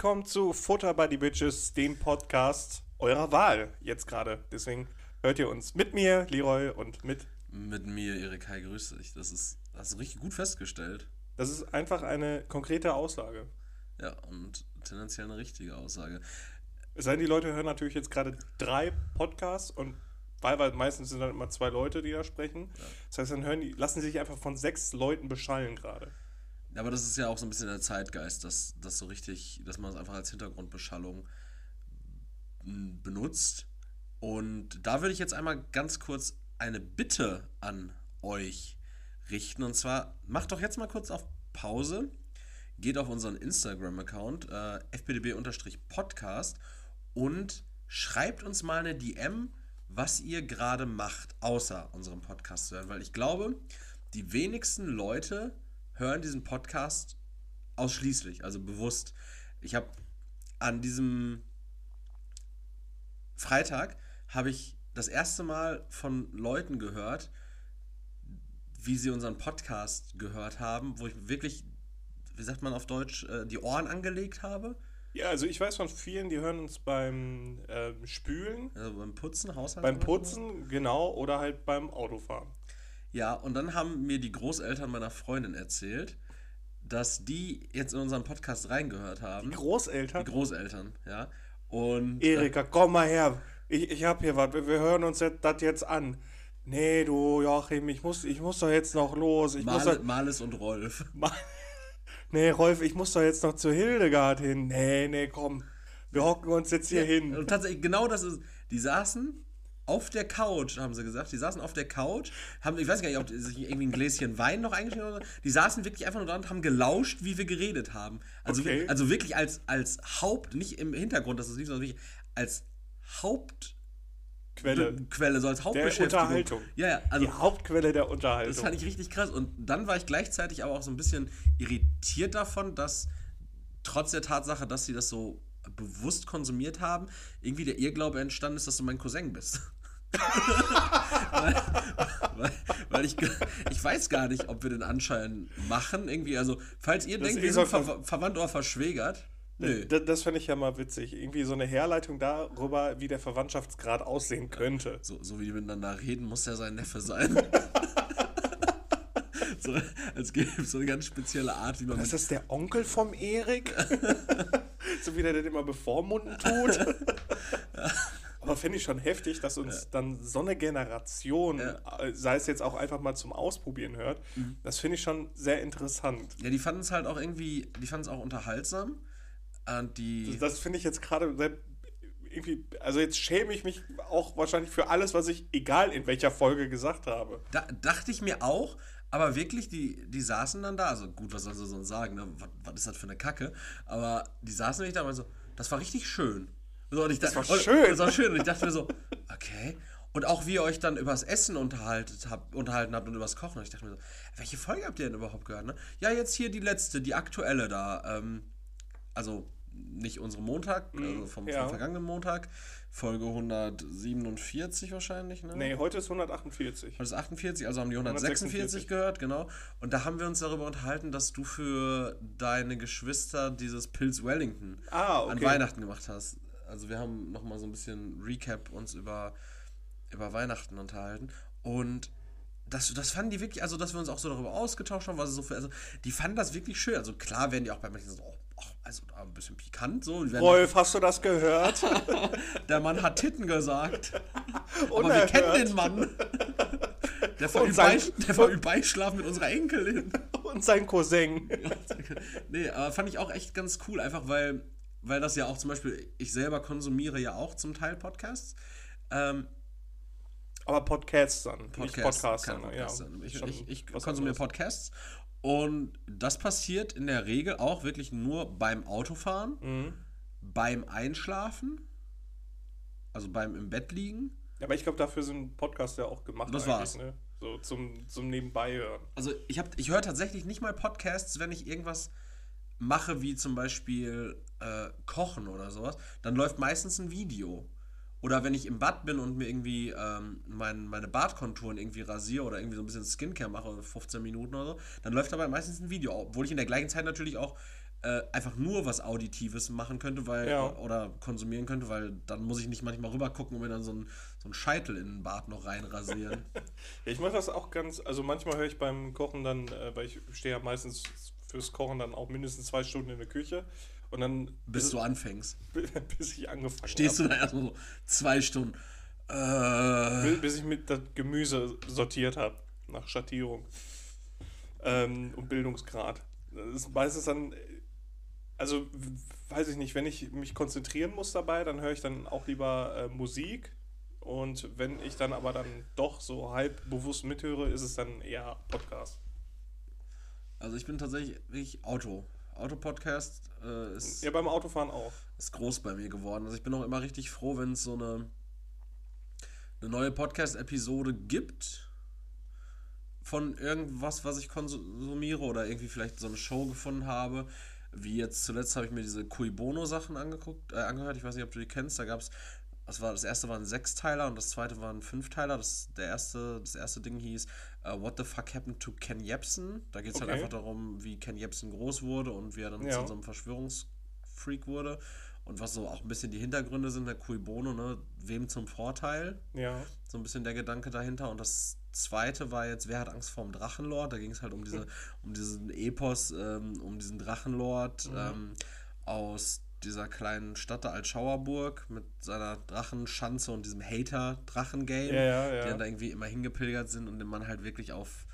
Willkommen zu Futter by the Bitches, dem Podcast eurer Wahl jetzt gerade. Deswegen hört ihr uns mit mir, Leroy, und mit. Mit mir, Erik. Hi, grüß dich. Das ist, hast du richtig gut festgestellt. Das ist einfach eine konkrete Aussage. Ja, und tendenziell eine richtige Aussage. Es sei denn, die Leute hören natürlich jetzt gerade drei Podcasts und weil, meistens sind dann immer zwei Leute, die da sprechen. Ja. Das heißt, dann hören die, lassen sie sich einfach von sechs Leuten beschallen gerade. Aber das ist ja auch so ein bisschen der Zeitgeist, dass das so richtig, dass man es einfach als Hintergrundbeschallung benutzt. Und da würde ich jetzt einmal ganz kurz eine Bitte an euch richten. Und zwar, macht doch jetzt mal kurz auf Pause, geht auf unseren Instagram-Account, äh, fpdb-podcast und schreibt uns mal eine DM, was ihr gerade macht, außer unserem Podcast zu hören. Weil ich glaube, die wenigsten Leute hören diesen Podcast ausschließlich, also bewusst. Ich habe an diesem Freitag habe ich das erste Mal von Leuten gehört, wie sie unseren Podcast gehört haben, wo ich wirklich, wie sagt man auf Deutsch, äh, die Ohren angelegt habe. Ja, also ich weiß von vielen, die hören uns beim äh, Spülen. Also beim Putzen, Haushalt. Beim Putzen, genau, oder halt beim Autofahren. Ja, und dann haben mir die Großeltern meiner Freundin erzählt, dass die jetzt in unseren Podcast reingehört haben. Die Großeltern? Die Großeltern, ja. Und. Erika, komm mal her. Ich, ich hab hier was. Wir hören uns das jetzt an. Nee, du Joachim, ich muss, ich muss doch jetzt noch los. Ich Male, muss Males und Rolf. Mal nee, Rolf, ich muss doch jetzt noch zu Hildegard hin. Nee, nee, komm. Wir hocken uns jetzt hier ja, hin. Und tatsächlich, genau das ist. Die saßen auf der Couch, haben sie gesagt. Die saßen auf der Couch, haben, ich weiß gar nicht, ob sie sich irgendwie ein Gläschen Wein noch eingeschenkt haben. Die saßen wirklich einfach nur da und haben gelauscht, wie wir geredet haben. Also, okay. also wirklich als, als Haupt, nicht im Hintergrund, das ist nicht so wichtig, als Haupt. Quelle. Quelle, so als Hauptbeschäftigung. Der Unterhaltung. Ja, ja, also, Die Hauptquelle der Unterhaltung. Das fand ich richtig krass. Und dann war ich gleichzeitig aber auch so ein bisschen irritiert davon, dass trotz der Tatsache, dass sie das so bewusst konsumiert haben, irgendwie der Irrglaube entstanden ist, dass du mein Cousin bist weil, weil, weil, ich, ich weiß gar nicht, ob wir den Anschein machen. Irgendwie, also, falls ihr das denkt, wir sind ver verwandt oder verschwägert. Nö. Das, das fände ich ja mal witzig. Irgendwie so eine Herleitung darüber, wie der Verwandtschaftsgrad aussehen könnte. So, so wie die miteinander reden, muss er sein Neffe sein. so, als gäbe es so eine ganz spezielle Art, wie man. Das ist der Onkel vom Erik? so wie der den immer bevormunden tut. Aber finde ich schon heftig, dass uns ja. dann so eine Generation, ja. Äh, sei es jetzt auch einfach mal zum Ausprobieren hört, mhm. das finde ich schon sehr interessant. Ja, die fanden es halt auch irgendwie, die fanden es auch unterhaltsam. Und die das, das finde ich jetzt gerade irgendwie, also jetzt schäme ich mich auch wahrscheinlich für alles, was ich, egal in welcher Folge, gesagt habe. Da dachte ich mir auch, aber wirklich, die, die saßen dann da, also gut, was soll sie sonst sagen, ne? was, was ist das für eine Kacke? Aber die saßen nicht da und so, das war richtig schön. So, und ich das war schön. Das war schön. Und ich dachte mir so, okay. Und auch wie ihr euch dann übers Essen unterhalten habt, unterhalten habt und übers Kochen. Und ich dachte mir so, welche Folge habt ihr denn überhaupt gehört? Ne? Ja, jetzt hier die letzte, die aktuelle da. Ähm, also nicht unsere Montag, mhm, also vom, ja. vom, vergangenen Montag. Folge 147 wahrscheinlich, ne? Nee, heute ist 148. Heute ist 48, also haben die 146, 146 gehört, genau. Und da haben wir uns darüber unterhalten, dass du für deine Geschwister dieses Pilz Wellington ah, okay. an Weihnachten gemacht hast. Also wir haben nochmal so ein bisschen Recap uns über, über Weihnachten unterhalten. Und das, das fanden die wirklich, also dass wir uns auch so darüber ausgetauscht haben, was es so für, also die fanden das wirklich schön. Also klar werden die auch bei manchen so, oh, also ein bisschen pikant so. Rolf, hast du das gehört? Der Mann hat Titten gesagt. Aber wir kennen den Mann. Der verübt, sein, Bei, Beischlaf mit unserer Enkelin. Und sein Cousin. nee, aber fand ich auch echt ganz cool, einfach weil weil das ja auch zum Beispiel, ich selber konsumiere ja auch zum Teil Podcasts. Ähm, aber Podcasts dann, Podcast, nicht Podcasts. Dann, Podcast ja, dann. Ich, ich, ich konsumiere Podcasts und das passiert in der Regel auch wirklich nur beim Autofahren, mhm. beim Einschlafen, also beim im Bett liegen. Ja, aber ich glaube, dafür sind Podcasts ja auch gemacht. Das war's. Ne? So zum, zum Nebenbei hören. Also ich, ich höre tatsächlich nicht mal Podcasts, wenn ich irgendwas mache, wie zum Beispiel äh, Kochen oder sowas, dann läuft meistens ein Video. Oder wenn ich im Bad bin und mir irgendwie ähm, mein, meine Bartkonturen irgendwie rasiere oder irgendwie so ein bisschen Skincare mache, 15 Minuten oder so, dann läuft dabei meistens ein Video. Obwohl ich in der gleichen Zeit natürlich auch äh, einfach nur was Auditives machen könnte, weil Ja. oder konsumieren könnte, weil dann muss ich nicht manchmal rüber gucken und mir dann so ein, so ein Scheitel in den Bart noch reinrasieren. Ja, ich mache das auch ganz, also manchmal höre ich beim Kochen dann, äh, weil ich stehe ja meistens fürs Kochen dann auch mindestens zwei Stunden in der Küche und dann bis du anfängst. bis ich angefangen Stehst habe. du da erstmal so zwei Stunden. Äh, Bis, bis ich mit das Gemüse sortiert habe, nach Schattierung ähm, und Bildungsgrad. Das ist meistens dann, also weiß ich nicht, wenn ich mich konzentrieren muss dabei, dann höre ich dann auch lieber äh, Musik. Und wenn ich dann aber dann doch so halb bewusst mithöre, ist es dann eher Podcast. Also ich bin tatsächlich wirklich Auto. Autopodcast äh, ist, Ja, beim Autofahren auch. ist groß bei mir geworden. Also ich bin auch immer richtig froh, wenn es so eine, eine neue Podcast-Episode gibt von irgendwas, was ich konsumiere oder irgendwie vielleicht so eine Show gefunden habe. Wie jetzt zuletzt habe ich mir diese Cui Bono Sachen angeguckt, äh, angehört. Ich weiß nicht, ob du die kennst. Da gab es, das, war, das erste war ein Sechsteiler und das zweite war ein Fünfteiler. Das, der erste, das erste Ding hieß äh, What the fuck happened to Ken Jebsen? Da geht es halt Okay. einfach darum, wie Ken Jebsen groß wurde und wie er dann Ja. zu so einem Verschwörungsfreak wurde. Und was so auch ein bisschen die Hintergründe sind, der Cui Bono, ne? Wem zum Vorteil? Ja. So ein bisschen der Gedanke dahinter. Und das zweite war jetzt, wer hat Angst vor dem Drachenlord? Da ging es halt um diese, um diesen Epos, ähm, um diesen Drachenlord ähm, aus dieser kleinen Stadt da Altschauerburg mit seiner Drachenschanze und diesem Hater-Drachen-Game, Ja, ja, ja. die dann da irgendwie immer hingepilgert sind und den Mann halt wirklich auf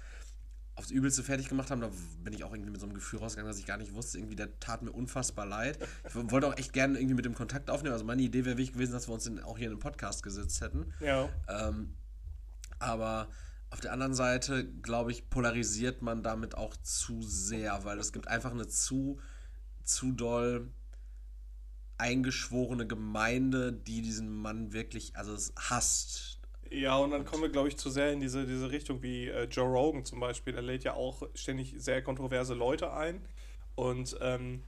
aufs Übelste fertig gemacht haben, da bin ich auch irgendwie mit so einem Gefühl rausgegangen, dass ich gar nicht wusste, irgendwie, der tat mir unfassbar leid. Ich wollte auch echt gerne irgendwie mit dem Kontakt aufnehmen. Also meine Idee wäre wirklich gewesen, dass wir uns in, auch hier in den Podcast gesetzt hätten. Ja. Ähm, aber auf der anderen Seite, glaube ich, polarisiert man damit auch zu sehr, weil es gibt einfach eine zu, zu doll eingeschworene Gemeinde, die diesen Mann wirklich, also es hasst. Ja, und dann kommen wir, glaube ich, zu sehr in diese, diese Richtung wie äh, Joe Rogan zum Beispiel. Er lädt ja auch ständig sehr kontroverse Leute ein. Und ähm,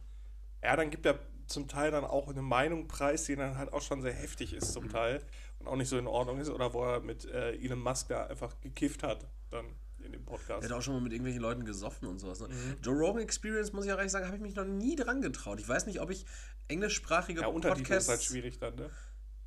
ja, dann gibt er zum Teil dann auch eine Meinung preis, die dann halt auch schon sehr heftig ist zum Teil und auch nicht so in Ordnung ist. Oder wo er mit äh, Elon Musk da einfach gekifft hat, dann in dem Er Podcast. hat auch schon mal mit irgendwelchen Leuten gesoffen und sowas. Ne? Mhm. Joe Rogan Experience, muss ich auch ehrlich sagen, habe ich mich noch nie dran getraut. Ich weiß nicht, ob ich englischsprachige Ja, ist Podcasts halt schwierig dann, ne?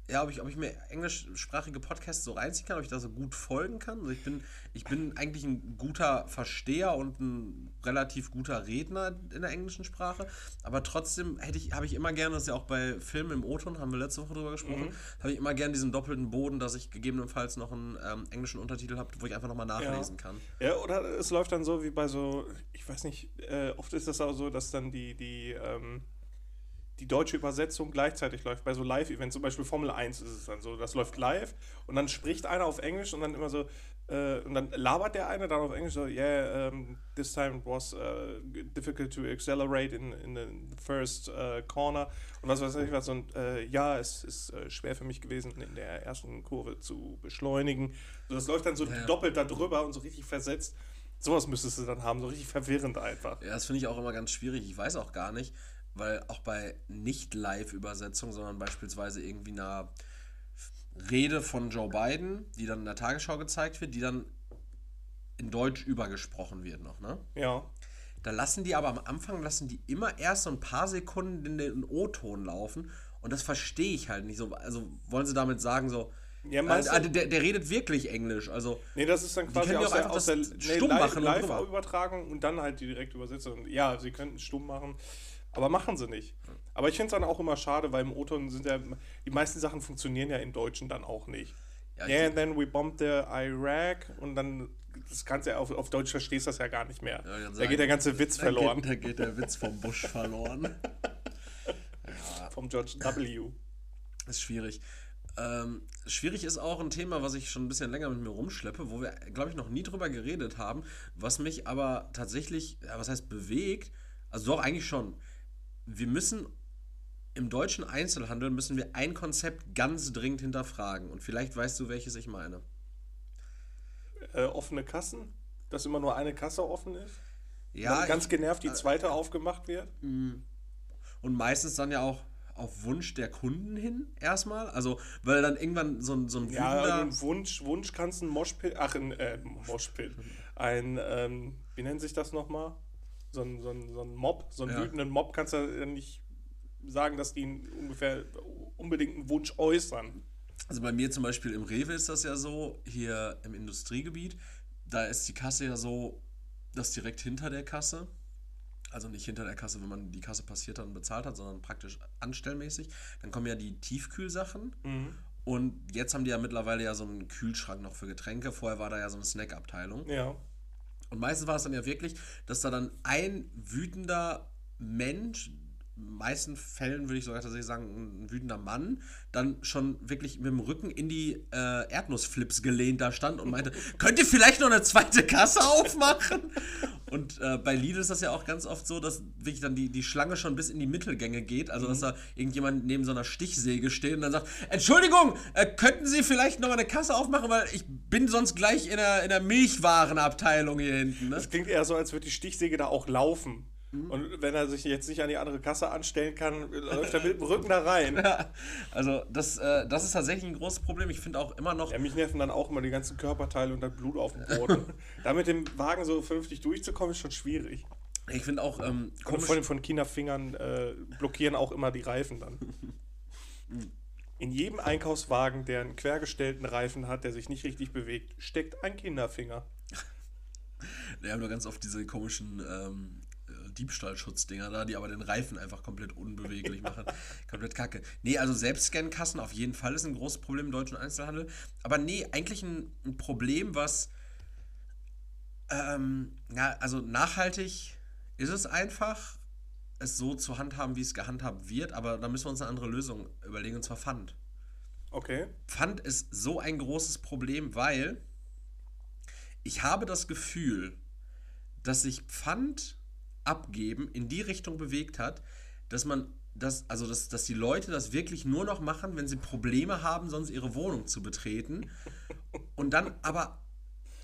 Ja, ob ich, ob ich mir englischsprachige Podcasts so reinziehen kann, ob ich da so gut folgen kann. Also ich bin, ich bin eigentlich ein guter Versteher und ein relativ guter Redner in der englischen Sprache, aber trotzdem hätte ich, habe ich immer gerne, das ist ja auch bei Filmen im O-Ton, haben wir letzte Woche drüber gesprochen, habe ich immer gerne diesen doppelten Boden, dass ich gegebenenfalls noch einen ähm, englischen Untertitel habe, wo ich einfach nochmal nachlesen kann. Ja, oder es läuft dann so wie bei so, ich weiß nicht, äh, oft ist das auch so, dass dann die, die, ähm, die deutsche Übersetzung gleichzeitig läuft. Bei so Live-Events, zum Beispiel Formel 1 ist es dann so, das läuft live und dann spricht einer auf Englisch und dann immer so, äh, und dann labert der eine dann auf Englisch so, yeah, um, this time it was uh, difficult to accelerate in, in the first uh, corner und was weiß ich was und äh, ja, es ist äh, schwer für mich gewesen, in der ersten Kurve zu beschleunigen. So, das läuft dann so Ja. doppelt da drüber und so richtig versetzt. Sowas müsstest du dann haben, so richtig verwirrend einfach. Ja, das finde ich auch immer ganz schwierig. Ich weiß auch gar nicht, weil auch bei Nicht-Live-Übersetzungen, sondern beispielsweise irgendwie einer Rede von Joe Biden, die dann in der Tagesschau gezeigt wird, die dann in Deutsch übergesprochen wird noch, ne? Ja. Da lassen die aber am Anfang, lassen die immer erst so ein paar Sekunden in den O-Ton laufen und das verstehe ich halt nicht so. Also wollen sie damit sagen so, Ja, meinst äh, der, der redet wirklich Englisch, also Nee, das ist dann quasi aus der, einfach aus der das nee, stumm Live- machen und. Live-Übertragung und dann halt die direkte Übersetzung. Ja, sie könnten stumm machen, aber machen sie nicht. Aber ich finde es dann auch immer schade, weil im O-Ton sind ja, die meisten Sachen funktionieren ja im Deutschen dann auch nicht. Ja, Yeah, and then we bombed the Iraq und dann, das kannst du ja auf, auf Deutsch verstehst das ja gar nicht mehr. Ja, da geht der ganze Witz da verloren Geht, da geht der Witz vom Busch verloren. vom George W. Ist schwierig. Ähm, schwierig ist auch ein Thema, was ich schon ein bisschen länger mit mir rumschleppe, wo wir, glaube ich, noch nie drüber geredet haben, was mich aber tatsächlich, ja, was heißt bewegt, also doch eigentlich schon. Wir müssen im deutschen Einzelhandel müssen wir ein Konzept ganz dringend hinterfragen und vielleicht weißt du, welches ich meine. Äh, offene Kassen, dass immer nur eine Kasse offen ist. Ja, dann ganz ich, genervt die zweite aufgemacht wird. und meistens dann ja auch auf Wunsch der Kunden hin erstmal, also weil dann irgendwann so ein so ein Ja, wütender- ein Wunsch, Wunsch kannst du ein Moshpit, ach, ein äh, Moshpit, ein, ähm, wie nennt sich das nochmal? So ein, so ein, so ein Mob, so einen ja. wütenden Mob kannst du ja nicht sagen, dass die ungefähr unbedingt einen Wunsch äußern. Also bei mir zum Beispiel im Rewe ist das ja so, hier im Industriegebiet, da ist die Kasse ja so, dass direkt hinter der Kasse, also nicht hinter der Kasse, wenn man die Kasse passiert hat und bezahlt hat, sondern praktisch anstellmäßig, dann kommen ja die Tiefkühlsachen mhm. und jetzt haben die ja mittlerweile ja so einen Kühlschrank noch für Getränke, vorher war da ja so eine Snackabteilung. Ja. Und meistens war es dann ja wirklich, dass da dann ein wütender Mensch meisten Fällen würde ich sogar tatsächlich sagen, ein wütender Mann, dann schon wirklich mit dem Rücken in die äh, Erdnussflips gelehnt da stand und meinte, könnt ihr vielleicht noch eine zweite Kasse aufmachen? Und äh, bei Lidl ist das ja auch ganz oft so, dass wirklich dann die, die Schlange schon bis in die Mittelgänge geht, also dass mhm. da irgendjemand neben so einer Stichsäge steht und dann sagt, Entschuldigung, äh, könnten Sie vielleicht noch mal eine Kasse aufmachen, weil ich bin sonst gleich in der, in der Milchwarenabteilung hier hinten. Ne? Das klingt eher so, als würde die Stichsäge da auch laufen. Mhm. Und wenn er sich jetzt nicht an die andere Kasse anstellen kann, läuft er mit dem Rücken da rein. Ja, also das, äh, das ist tatsächlich ein großes Problem. Ich finde auch immer noch. Ja, mich nerven dann auch immer die ganzen Körperteile und das Blut auf dem Boden. da mit dem Wagen so vernünftig durchzukommen, ist schon schwierig. Ich finde auch ähm, komisch. Von, von China-Fingern äh, blockieren auch immer die Reifen dann. In jedem Einkaufswagen, der einen quergestellten Reifen hat, der sich nicht richtig bewegt, steckt ein Kinderfinger. Wir haben nur ganz oft diese komischen ähm, Diebstahlschutzdinger da, die aber den Reifen einfach komplett unbeweglich machen. komplett kacke. Nee, also Selbstscan-Kassen auf jeden Fall ist ein großes Problem im deutschen Einzelhandel. Aber nee, eigentlich ein, ein Problem, was. Ähm, ja, also nachhaltig ist es einfach, es so zu handhaben, wie es gehandhabt wird, aber da müssen wir uns eine andere Lösung überlegen, und zwar Pfand. Okay. Pfand ist so ein großes Problem, weil ich habe das Gefühl, dass sich Pfand abgeben in die Richtung bewegt hat, dass man das, also dass, dass die Leute das wirklich nur noch machen, wenn sie Probleme haben, sonst ihre Wohnung zu betreten. Und dann aber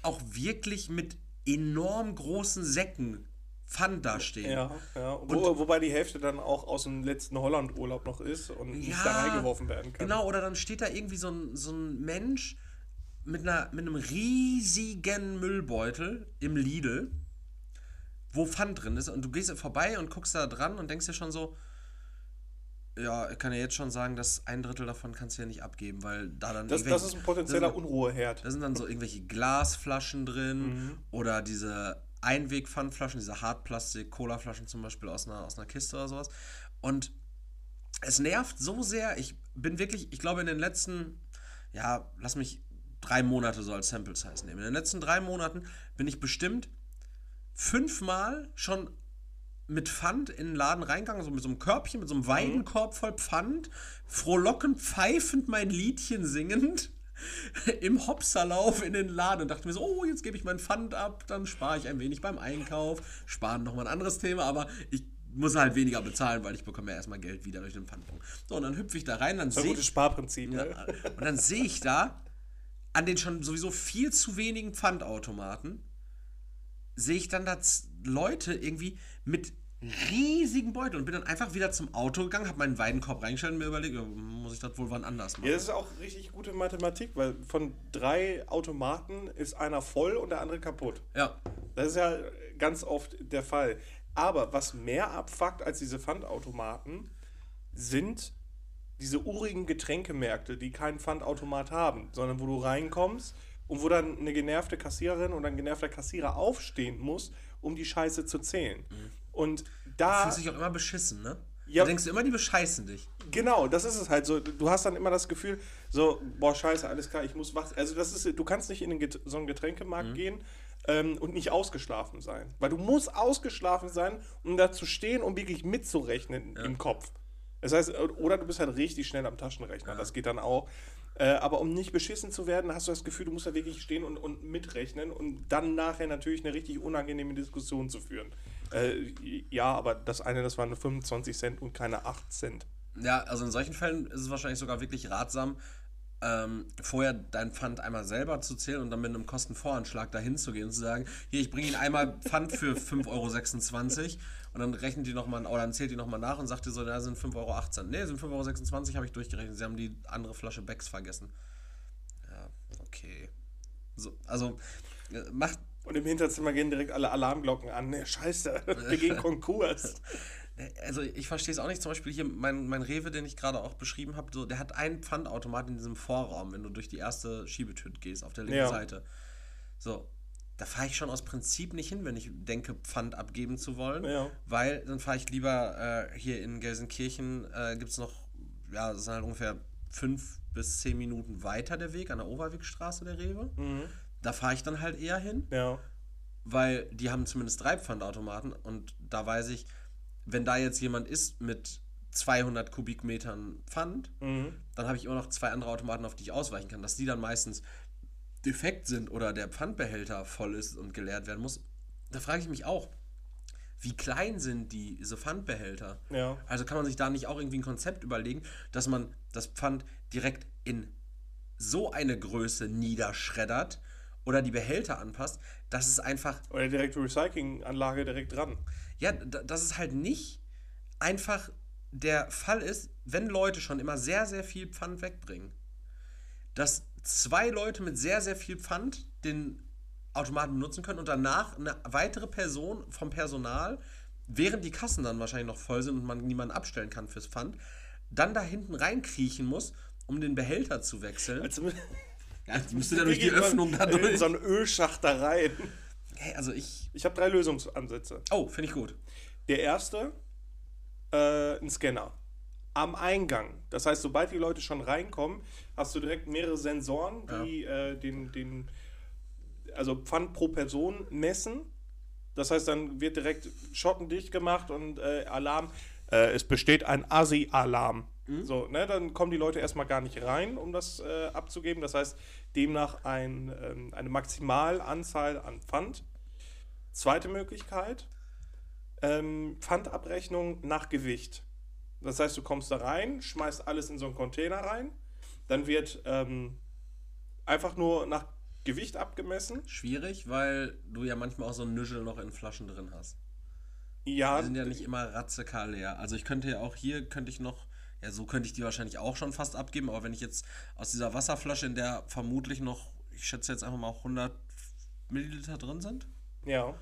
auch wirklich mit enorm großen Säcken Pfand dastehen. Ja, ja. Wo, wobei die Hälfte dann auch aus dem letzten Holland-Urlaub noch ist und ja, nicht da reingeworfen werden kann. Genau, oder dann steht da irgendwie so ein, so ein Mensch mit, einer, mit einem riesigen Müllbeutel im Lidl wo Pfand drin ist und du gehst vorbei und guckst da dran und denkst dir schon so, ja, ich kann ja jetzt schon sagen, dass ein Drittel davon kannst du ja nicht abgeben, weil da dann. Das, das ist ein potenzieller Unruheherd. Da sind dann so irgendwelche Glasflaschen drin mhm. oder diese Einwegpfandflaschen, diese Hartplastik-Cola-Flaschen zum Beispiel aus einer, aus einer Kiste oder sowas. Und es nervt so sehr. Ich bin wirklich, ich glaube, in den letzten, ja, lass mich drei Monate so als Sample Size nehmen. In den letzten drei Monaten bin ich bestimmt fünfmal schon mit Pfand in den Laden reingegangen, so mit so einem Körbchen, mit so einem mhm. Weidenkorb voll Pfand, frohlockend, pfeifend mein Liedchen singend im Hopserlauf in den Laden und dachte mir so, oh, jetzt gebe ich mein Pfand ab, dann spare ich ein wenig beim Einkauf. Sparen nochmal ein anderes Thema, aber ich muss halt weniger bezahlen, weil ich bekomme ja erstmal Geld wieder durch den Pfandpunkt. So, und dann hüpfe ich da rein, dann sehe ich... Sparprinzip, ja, ne? Und dann sehe ich da an den schon sowieso viel zu wenigen Pfandautomaten sehe ich dann da Leute irgendwie mit riesigen Beutel und bin dann einfach wieder zum Auto gegangen, habe meinen Weidenkorb reingestellt und mir überlegt, muss ich das wohl wann anders machen. Ja, das ist auch richtig gute Mathematik, weil von drei Automaten ist einer voll und der andere kaputt. Ja. Das ist ja ganz oft der Fall. Aber was mehr abfuckt als diese Pfandautomaten, sind diese urigen Getränkemärkte, die keinen Pfandautomat haben, sondern wo du reinkommst und wo dann eine genervte Kassiererin oder ein genervter Kassierer aufstehen muss, um die Scheiße zu zählen. Mhm. Und da. Du fühlst dich auch immer beschissen, ne? Ja, du denkst immer, die bescheißen dich. Genau, das ist es halt so. Du hast dann immer das Gefühl, so, boah, scheiße, alles klar, ich muss wach. Also, das ist, du kannst nicht in den so einen Getränkemarkt mhm. gehen ähm, und nicht ausgeschlafen sein. Weil du musst ausgeschlafen sein, um da zu stehen, um wirklich mitzurechnen ja. im Kopf. Das heißt, oder du bist halt richtig schnell am Taschenrechner. Ja. Das geht dann auch. Äh, aber um nicht beschissen zu werden, hast du das Gefühl, du musst da wirklich stehen und, und mitrechnen und dann nachher natürlich eine richtig unangenehme Diskussion zu führen. Äh, ja, aber das eine, das waren nur 25 Cent und keine 8 Cent. Ja, also in solchen Fällen ist es wahrscheinlich sogar wirklich ratsam, ähm, vorher dein Pfand einmal selber zu zählen und dann mit einem Kostenvoranschlag dahin zu gehen und zu sagen, hier, ich bringe Ihnen einmal Pfand für 5,26 Euro und dann rechnet die nochmal, oder dann zählt die nochmal nach und sagt dir so, da sind 5,18 Euro. Ne, sind 5,26 Euro, habe ich durchgerechnet. Sie haben die andere Flasche Becks vergessen. Ja, okay. So, also, äh, macht, Und im Hinterzimmer gehen direkt alle Alarmglocken an. Ne, scheiße, wir gehen Konkurs. Also ich verstehe es auch nicht. Zum Beispiel hier mein, mein Rewe, den ich gerade auch beschrieben habe, so, der hat einen Pfandautomat in diesem Vorraum, wenn du durch die erste Schiebetür gehst, auf der linken ja. Seite. So, da fahre ich schon aus Prinzip nicht hin, wenn ich denke, Pfand abgeben zu wollen. Ja. Weil dann fahre ich lieber äh, hier in Gelsenkirchen, äh, gibt es noch, ja, das sind halt ungefähr fünf bis zehn Minuten weiter der Weg, an der Overwegstraße der Rewe. Mhm. Da fahre ich dann halt eher hin. Ja. Weil die haben zumindest drei Pfandautomaten und da weiß ich, wenn da jetzt jemand ist mit 200 Kubikmetern Pfand, mhm. dann habe ich immer noch zwei andere Automaten, auf die ich ausweichen kann. Dass die dann meistens defekt sind oder der Pfandbehälter voll ist und geleert werden muss, da frage ich mich auch, wie klein sind diese Pfandbehälter? Ja. Also kann man sich da nicht auch irgendwie ein Konzept überlegen, dass man das Pfand direkt in so eine Größe niederschreddert oder die Behälter anpasst, dass es einfach. Oder direkt Recyclinganlage direkt dran. Ja, dass es halt nicht einfach der Fall ist, wenn Leute schon immer sehr, sehr viel Pfand wegbringen, dass zwei Leute mit sehr, sehr viel Pfand den Automaten benutzen können und danach eine weitere Person vom Personal, während die Kassen dann wahrscheinlich noch voll sind und man niemanden abstellen kann fürs Pfand, dann da hinten reinkriechen muss, um den Behälter zu wechseln. Also, ja, müsste dann durch die Öffnung da durch. In so einen Ölschacht da rein. Hey, also ich. Ich habe drei Lösungsansätze. Oh, finde ich gut. Der erste, äh, ein Scanner. Am Eingang. Das heißt, sobald die Leute schon reinkommen, hast du direkt mehrere Sensoren, die ja. äh, den, den, also Pfand pro Person messen. Das heißt, dann wird direkt schottendicht gemacht und äh, Alarm. Äh, es besteht ein ASI-Alarm. Mhm. So, ne, dann kommen die Leute erstmal gar nicht rein, um das äh, abzugeben. Das heißt, demnach ein, ähm, eine Maximalanzahl an Pfand. Zweite Möglichkeit, ähm, Pfandabrechnung nach Gewicht. Das heißt, du kommst da rein, schmeißt alles in so einen Container rein, dann wird ähm, einfach nur nach Gewicht abgemessen. Schwierig, weil du ja manchmal auch so ein Nüschel noch in Flaschen drin hast. Ja. Die sind ja nicht immer ratzekal leer. Also ich könnte ja auch hier, könnte ich noch, ja so könnte ich die wahrscheinlich auch schon fast abgeben, aber wenn ich jetzt aus dieser Wasserflasche, in der vermutlich noch, ich schätze jetzt einfach mal 100 Milliliter drin sind. Ja.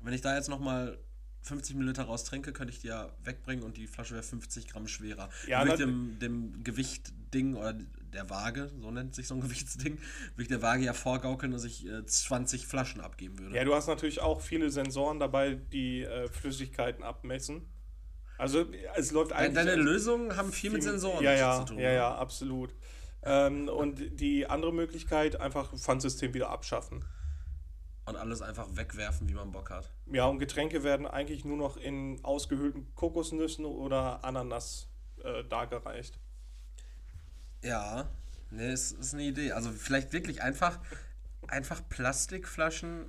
Wenn ich da jetzt nochmal 50 Milliliter raustrinke, könnte ich die ja wegbringen und die Flasche wäre 50 Gramm schwerer. Ja, Durch dem, dem Gewichtding oder der Waage, so nennt sich so ein Gewichtsding, würde ich der Waage ja vorgaukeln, dass ich äh, 20 Flaschen abgeben würde. Ja, du hast natürlich auch viele Sensoren dabei, die äh, Flüssigkeiten abmessen. Also es läuft eigentlich. Deine Lösungen haben viel, viel mit Sensoren ja, ja, zu tun. Ja, ja, absolut. Ähm, und die andere Möglichkeit, einfach Pfandsystem wieder abschaffen. Und alles einfach wegwerfen, wie man Bock hat. Ja, und Getränke werden eigentlich nur noch in ausgehöhlten Kokosnüssen oder Ananas äh, dargereicht. Ja, ne, ist, ist eine Idee. Also vielleicht wirklich einfach, einfach Plastikflaschen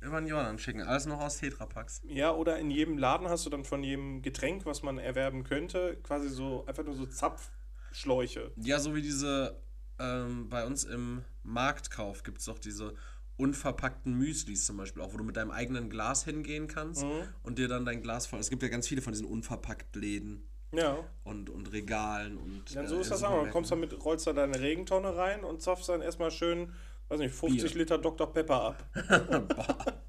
über den Jordan schicken. Alles noch aus Tetrapacks. Ja, oder in jedem Laden hast du dann von jedem Getränk, was man erwerben könnte, quasi so einfach nur so Zapfschläuche. Ja, so wie diese ähm, bei uns im Marktkauf gibt es doch diese unverpackten Müslis zum Beispiel auch, wo du mit deinem eigenen Glas hingehen kannst mhm. und dir dann dein Glas voll. Es gibt ja ganz viele von diesen unverpackt Läden. Ja. Und, und Regalen und. Ja, so äh, ist das auch. Du kommst dann mit, rollst da deine Regentonne rein und zapfst dann erstmal schön, weiß nicht, 50 Bier. Liter Dr. Pepper ab.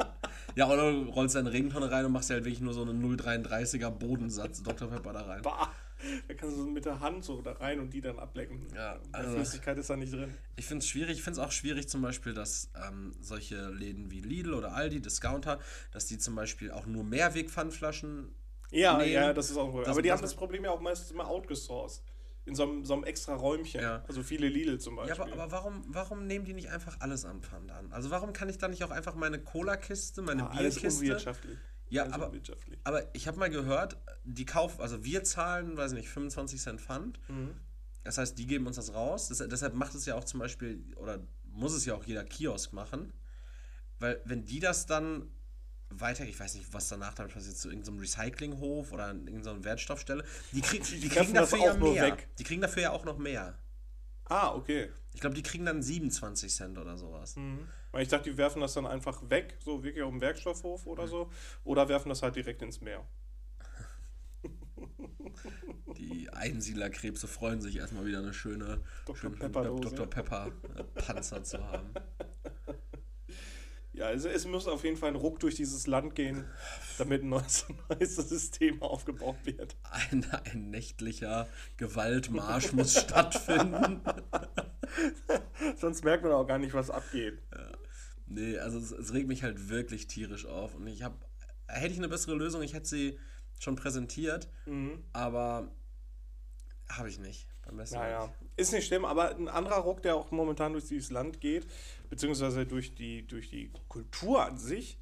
ja, oder du rollst deine Regentonne rein und machst halt wirklich nur so einen 0,33er Bodensatz Dr. Pepper da rein. Bah. Da kannst du mit der Hand so da rein und die dann ablecken. Ja, also, Flüssigkeit ist da nicht drin. Ich finde es schwierig. Ich finde es auch schwierig zum Beispiel, dass ähm, solche Läden wie Lidl oder Aldi, Discounter, dass die zum Beispiel auch nur Mehrweg-Pfandflaschen Ja, nehmen. ja, das ist auch das, Aber die haben das Problem ja auch meistens immer outgesourced. In so einem, so einem extra Räumchen. Ja. Also viele Lidl zum Beispiel. Ja, aber, aber, warum, warum nehmen die nicht einfach alles an Pfand an? Also warum kann ich da nicht auch einfach meine Cola-Kiste, meine ah, Bierkiste... Alles unwirtschaftlich. Ja, also aber, aber ich habe mal gehört, die kaufen, also wir zahlen, weiß nicht, 25 Cent Pfand. Mhm. Das heißt, die geben uns das raus. Das, deshalb macht es ja auch zum Beispiel, oder muss es ja auch jeder Kiosk machen. Weil wenn die das dann weiter, ich weiß nicht, was danach dann passiert, zu irgendeinem Recyclinghof oder in irgendeiner Wertstoffstelle, die, krieg, die, die kriegen dafür ja mehr. Weg. Die kriegen dafür ja auch noch mehr. Ah, okay. Ich glaube, die kriegen dann 27 Cent oder sowas. Mhm. Ich dachte, die werfen das dann einfach weg, so wirklich auf dem Werkstoffhof oder mhm. so, oder werfen das halt direkt ins Meer. Die Einsiedlerkrebse freuen sich erstmal wieder eine schöne Dr. Pepper, Dr. Pepper Panzer zu haben. Ja, also es muss auf jeden Fall ein Ruck durch dieses Land gehen, damit ein neues, neues System aufgebaut wird. Ein, ein nächtlicher Gewaltmarsch muss stattfinden. Sonst merkt man auch gar nicht, was abgeht. Ja. Nee, also es, es, regt mich halt wirklich tierisch auf. Und ich habe, hätte ich eine bessere Lösung, ich hätte sie schon präsentiert, mhm. aber habe ich nicht. Beim besten naja, ist nicht schlimm, aber ein anderer Ruck, der auch momentan durch dieses Land geht, beziehungsweise durch die, durch die Kultur an sich,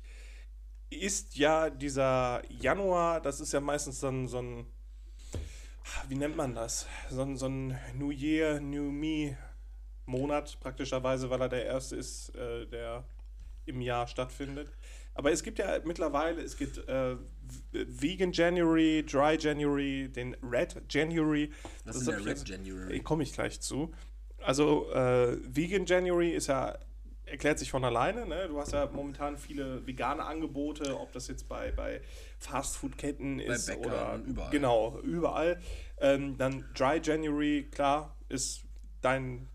ist ja dieser Januar, das ist ja meistens dann so ein, wie nennt man das? So ein, so ein New Year, New Me Monat praktischerweise, weil er der erste ist, äh, der im Jahr stattfindet. Aber es gibt ja mittlerweile, es gibt äh, Vegan January, Dry January, den Red January. Was ist der Red January? Komme ich gleich zu. Also äh, Vegan January ist ja erklärt sich von alleine. Ne? Du hast ja momentan viele vegane Angebote, ob das jetzt bei, bei Fastfood-Ketten ist bei oder überall. Genau, überall. Ähm, dann Dry January, klar, ist dein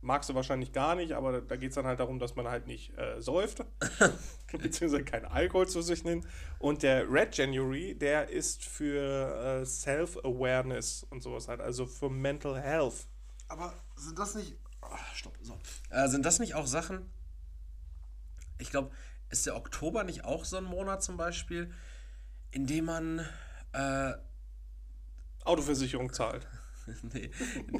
magst du wahrscheinlich gar nicht, aber da geht es dann halt darum, dass man halt nicht äh, säuft, beziehungsweise keinen Alkohol zu sich nimmt. Und der Red January, der ist für äh, Self-Awareness und sowas halt, also für Mental Health. Aber sind das nicht. Oh, stopp, so. Äh, sind das nicht auch Sachen? Ich glaube, ist der Oktober nicht auch so ein Monat zum Beispiel, in dem man. Äh, Autoversicherung zahlt. nee,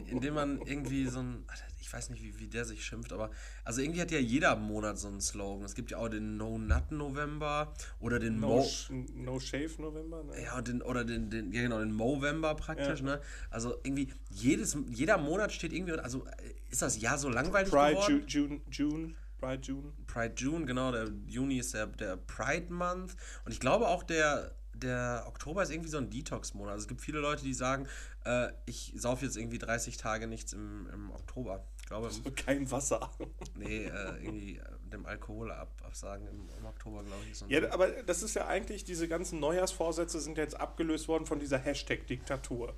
indem man irgendwie so ein, ich weiß nicht, wie, wie der sich schimpft, aber also irgendwie hat ja jeder Monat so einen Slogan. Es gibt ja auch den No Nut November oder den No, Mo no Shave November. Ne? Ja, den, oder den, den, ja genau, den Movember praktisch, ja. ne? Also irgendwie jedes, jeder Monat steht irgendwie, also ist das Jahr so langweilig Pride, geworden? June, June, Pride June. Pride June, genau, der Juni ist der, der Pride Month und ich glaube auch der der Oktober ist irgendwie so ein Detox-Monat. Also es gibt viele Leute, die sagen, äh, ich saufe jetzt irgendwie 30 Tage nichts im, im Oktober. Ich glaube, also kein Wasser. Nee, äh, irgendwie äh, dem Alkohol ab, absagen im, im Oktober, glaube ich. ja, aber das ist ja eigentlich, diese ganzen Neujahrsvorsätze sind jetzt abgelöst worden von dieser Hashtag-Diktatur.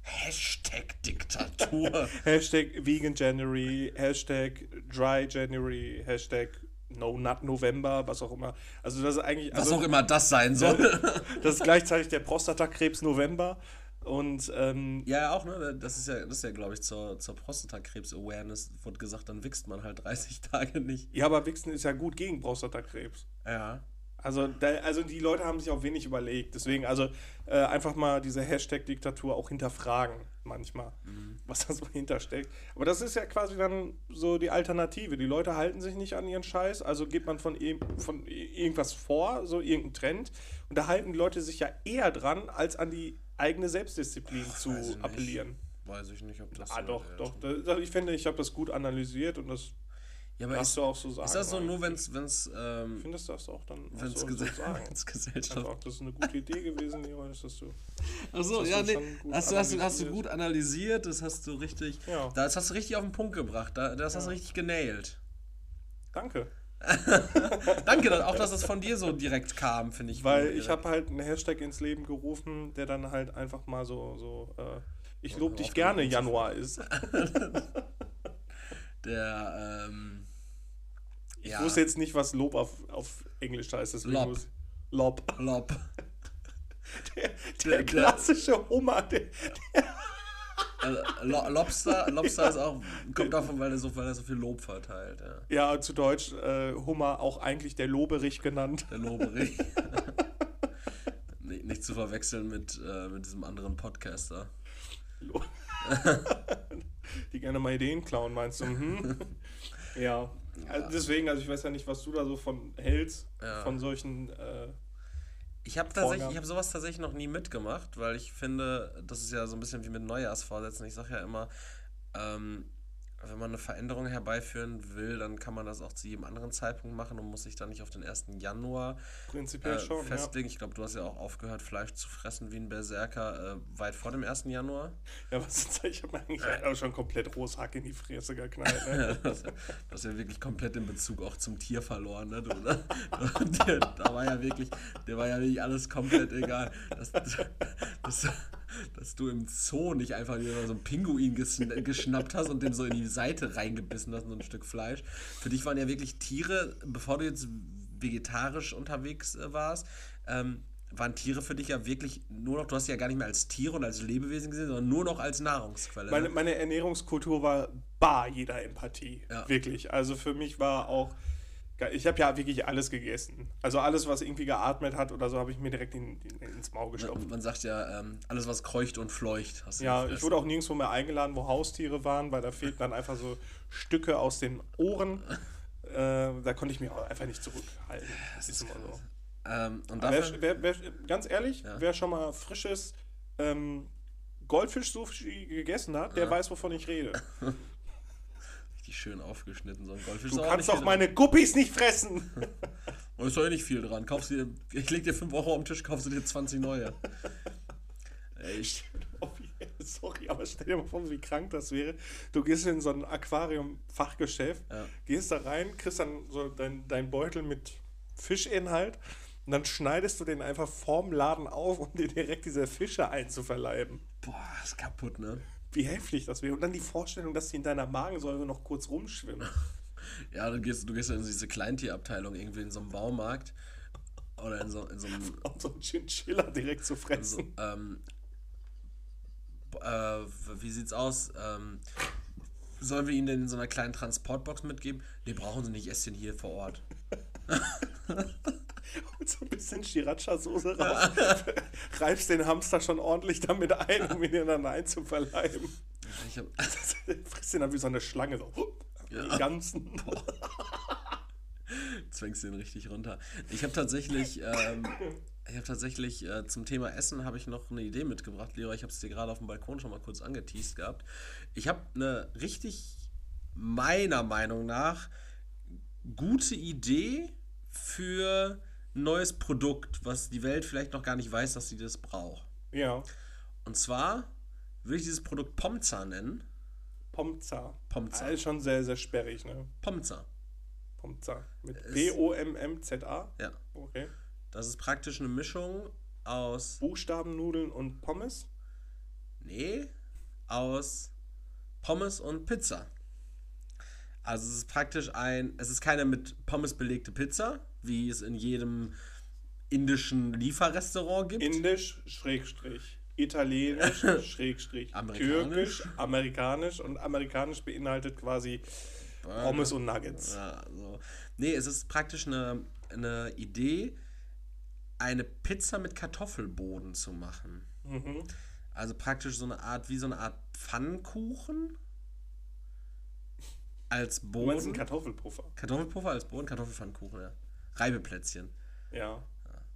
Hashtag Diktatur. Hashtag Vegan January, Hashtag Dry January, Hashtag No Nut November, was auch immer. Also das ist eigentlich. Was also, auch immer das sein soll. das ist gleichzeitig der Prostatakrebs November. Und ähm, ja, auch, ne? Das ist ja, das ist ja, glaube ich, zur, zur Prostatakrebs-Awareness wurde gesagt, dann wächst man halt 30 Tage nicht. Ja, aber Wichsen ist ja gut gegen Prostatakrebs. Ja. Also, da, also die Leute haben sich auch wenig überlegt. Deswegen, also äh, einfach mal diese Hashtag-Diktatur auch hinterfragen manchmal, mhm. was da so hintersteckt. Aber das ist ja quasi dann so die Alternative. Die Leute halten sich nicht an ihren Scheiß, also geht man von, von irgendwas vor, so irgendein Trend. Und da halten die Leute sich ja eher dran, als an die eigene Selbstdisziplin Ach, zu appellieren. Weiß ich nicht, ob das. Ah, so doch, doch. Das, ich finde, ich habe das gut analysiert und das ja, aber ist, du auch so sagen. Ist das so nur, wenn es. Ähm, Findest du das auch dann wenn's so, Gesell so sagen? Gesellschaft. Einfach, das ist eine gute Idee gewesen, Leroy, das hast du. Achso, ja, nee. Hast du, hast, du, hast du gut analysiert, das hast du richtig. Ja. Das hast du richtig auf den Punkt gebracht. Das hast du ja. richtig genailt. Danke. Danke, auch dass es von dir so direkt kam, finde ich. Weil ich habe halt einen Hashtag ins Leben gerufen, der dann halt einfach mal so, so äh, ich lobe dich gerne Januar ist. der, ähm, ich ja. wusste jetzt nicht, was Lob auf, auf Englisch heißt. Deswegen Lob. Muss, Lob. Lob. Der, der, der klassische Hummer, der, der also, Lobster, Lobster ist auch, kommt davon, weil er so, weil er so viel Lob verteilt. Ja, ja zu Deutsch äh, Hummer auch eigentlich der Loberich genannt. Der Loberich. nicht, nicht, zu verwechseln mit, äh, mit diesem anderen Podcaster. Die gerne mal Ideen klauen, meinst du? Mhm. Ja. Also deswegen, also ich weiß ja nicht, was du da so von hältst, ja. von solchen. Äh, ich habe tatsächlich, ich habe sowas tatsächlich noch nie mitgemacht, weil ich finde, das ist ja so ein bisschen wie mit Neujahrsvorsätzen. Ich sage ja immer, ähm, wenn man eine Veränderung herbeiführen will, dann kann man das auch zu jedem anderen Zeitpunkt machen und muss sich dann nicht auf den 1. Januar äh, schon, festlegen. Ja. Ich glaube, du hast ja auch aufgehört, Fleisch zu fressen wie ein Berserker äh, weit vor dem 1. Januar. Ja, was Ich habe eigentlich auch schon komplett Rohshack in die Fresse geknallt. Ne? das, das ja wirklich komplett den Bezug auch zum Tier verloren. Ne? Du, ne? der, da war ja wirklich, der war ja wirklich alles komplett egal. Das, das, dass du im Zoo nicht einfach so einen Pinguin geschn geschnappt hast und dem so in die Seite reingebissen hast, so ein Stück Fleisch. Für dich waren ja wirklich Tiere, bevor du jetzt vegetarisch unterwegs äh, warst, ähm, waren Tiere für dich ja wirklich nur noch, du hast sie ja gar nicht mehr als Tiere und als Lebewesen gesehen, sondern nur noch als Nahrungsquelle. Meine, meine Ernährungskultur war bar jeder Empathie. Ja. Wirklich. Also für mich war auch ich habe ja wirklich alles gegessen. Also alles, was irgendwie geatmet hat oder so, habe ich mir direkt in, in, ins Maul gestopft. Man, sagt ja, ähm, alles, was kreucht und fleucht. Hast du ja, ich wurde auch nirgendwo mehr eingeladen, wo Haustiere waren, weil da fehlten dann einfach so Stücke aus den Ohren. äh, da konnte ich mich auch einfach nicht zurückhalten. Das ist immer so. Ähm, und dafür, wer, wer, wer, ganz ehrlich, ja. wer schon mal frisches ähm, Goldfisch-Sushi gegessen hat, der ja. weiß, wovon ich rede. richtig schön aufgeschnitten. So ein Goldfisch du kannst doch meine Guppies nicht fressen. Und ist doch eh nicht viel dran. Kaufst dir, ich leg dir 5 Euro am Tisch, kaufst du dir 20 neue. Echt? Sorry, aber stell dir mal vor, wie krank das wäre. Du gehst in so ein Aquarium-Fachgeschäft, ja. gehst da rein, kriegst dann so dein, dein Beutel mit Fischinhalt und dann schneidest du den einfach vorm Laden auf, um dir direkt diese Fische einzuverleiben. Boah, ist kaputt, ne? Wie heftig das wäre. Und dann die Vorstellung, dass sie in deiner Magensäure noch kurz rumschwimmen. ja, du gehst, du gehst in diese Kleintierabteilung irgendwie in so einem Baumarkt oder in so, in so einem. Um so einen Chinchilla direkt zu fressen. So, ähm, äh, wie sieht's aus? Ähm, sollen wir ihnen denn in so einer kleinen Transportbox mitgeben? Nee, brauchen sie nicht, ich esse den hier vor Ort. Bisschen Sriracha-Soße raus. Reibst den Hamster schon ordentlich damit ein, um ihn dann einzuverleiben. Ich hab, Frisst den dann wie so eine Schlange. So. Ja. Die ganzen. Zwängst den richtig runter. Ich habe tatsächlich, ähm, ich habe tatsächlich äh, zum Thema Essen habe ich noch eine Idee mitgebracht, Leroy. Ich habe es dir gerade auf dem Balkon schon mal kurz angeteased gehabt. Ich habe eine richtig, meiner Meinung nach, gute Idee für ein neues Produkt, was die Welt vielleicht noch gar nicht weiß, dass sie das braucht. Ja. Und zwar würde ich dieses Produkt Pomza nennen. Pomza. Pomza. Das ist schon sehr, sehr sperrig, ne? Pomza. Pomza. Mit P-O-M-M-Z-A? Ja. Okay. Das ist praktisch eine Mischung aus. Buchstabennudeln und Pommes? Nee, aus Pommes und Pizza. Also es ist praktisch ein, es ist keine mit Pommes belegte Pizza, wie es in jedem indischen Lieferrestaurant gibt. Indisch, Schrägstrich. Italienisch, Schrägstrich. Amerikanisch. Türkisch, amerikanisch und amerikanisch beinhaltet quasi Pommes und Nuggets. Ja, so. Nee, es ist praktisch eine, eine Idee, eine Pizza mit Kartoffelboden zu machen. Mhm. Also praktisch so eine Art, wie so eine Art Pfannkuchen als Boden. Du meinst einen Kartoffelpuffer? Kartoffelpuffer als Boden, Kartoffelpfannkuchen, ja. Reibeplätzchen. Ja.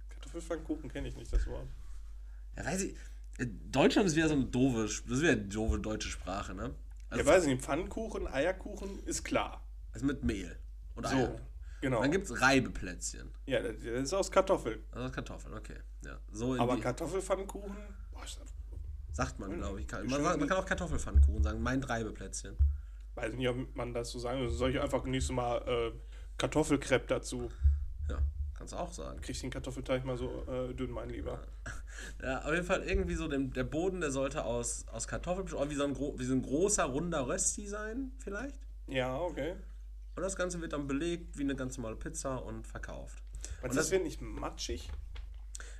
Kartoffelpfannkuchen kenne ich nicht, das Wort. Ja, weiß ich. Äh, Deutschland ist wieder so eine doofe, das ist wieder eine doofe deutsche Sprache, ne? Also ja, weiß ich nicht, Pfannkuchen, Eierkuchen ist klar. Also mit Mehl und so, Eier. Genau. dann gibt es Reibeplätzchen. Ja, das ist aus Kartoffeln. Also aus Kartoffeln, okay. Ja, so Aber Kartoffelpfannkuchen, boah, Sagt man, glaube ich. Man, man, kann auch Kartoffelpfannkuchen sagen, mein Reibeplätzchen. Weiß nicht, ob man das so sagen soll. Soll ich einfach nächstes Mal äh, Kartoffelkrepp dazu? Ja, kannst du auch sagen. Krieg den Kartoffelteig mal so äh, dünn, mein Lieber. Ja, auf jeden Fall irgendwie so, den, der Boden, der sollte aus, aus Kartoffeln, wie so, ein, wie so ein großer, runder Rösti sein, vielleicht. Ja, okay. Und das Ganze wird dann belegt wie eine ganz normale Pizza und verkauft. Und, und das, das wird nicht matschig?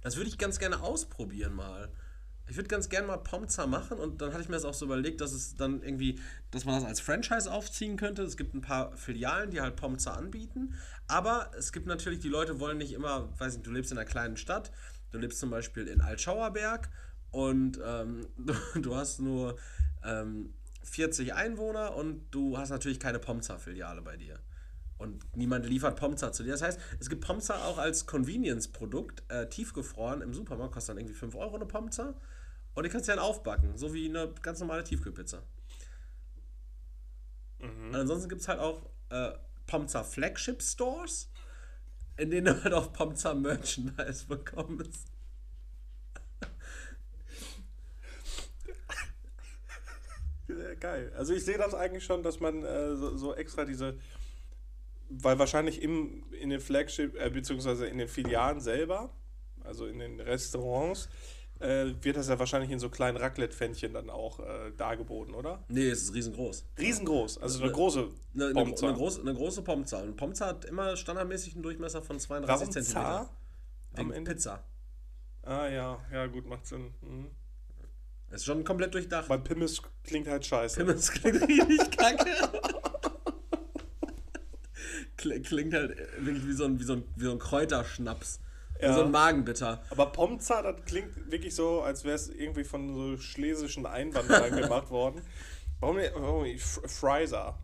Das würde ich ganz gerne ausprobieren mal ich würde ganz gerne mal Pomza machen und dann hatte ich mir das auch so überlegt, dass es dann irgendwie, dass man das als Franchise aufziehen könnte. Es gibt ein paar Filialen, die halt Pomza anbieten, aber es gibt natürlich, die Leute wollen nicht immer, weiß nicht, du lebst in einer kleinen Stadt, du lebst zum Beispiel in Altschauerberg und ähm, du, hast nur ähm, 40 Einwohner und du hast natürlich keine Pomza-Filiale bei dir. Und niemand liefert Pomza zu dir. Das heißt, es gibt Pomza auch als Convenience-Produkt, äh, tiefgefroren im Supermarkt, kostet dann irgendwie 5 Euro eine Pomza. Und die kannst du dann aufbacken, so wie eine ganz normale Tiefkühlpizza. Mhm. Und ansonsten gibt es halt auch äh, Pomza Flagship Stores, in denen du halt auch Pomza Merchandise bekommst. Geil. Also ich sehe das eigentlich schon, dass man äh, so, so, extra diese, weil wahrscheinlich im, in den Flagship, äh, beziehungsweise in den Filialen selber, also in den Restaurants, äh, wird das ja wahrscheinlich in so kleinen Raclette-Pfännchen dann auch äh, dargeboten, oder? Nee, es ist riesengroß. Riesengroß, also eine große Eine, eine, Pomza. eine, große, eine große Pomza. Und Pomza hat immer standardmäßig einen Durchmesser von 32 Warum Zentimeter. zar? Wegen am Ende? Pizza. Ah ja, ja gut, macht Sinn. Mhm. Ist schon komplett durchdacht. Weil Pimmes klingt halt scheiße. Das klingt richtig kacke. Kl- Klingt halt wirklich wie so ein, wie so ein, wie so ein Kräuterschnaps. Ja. so ein Magenbitter. Aber Pomza, das klingt wirklich so, als wäre es irgendwie von so schlesischen Einwanderern gemacht worden. Warum nicht, warum nicht F- Fryser?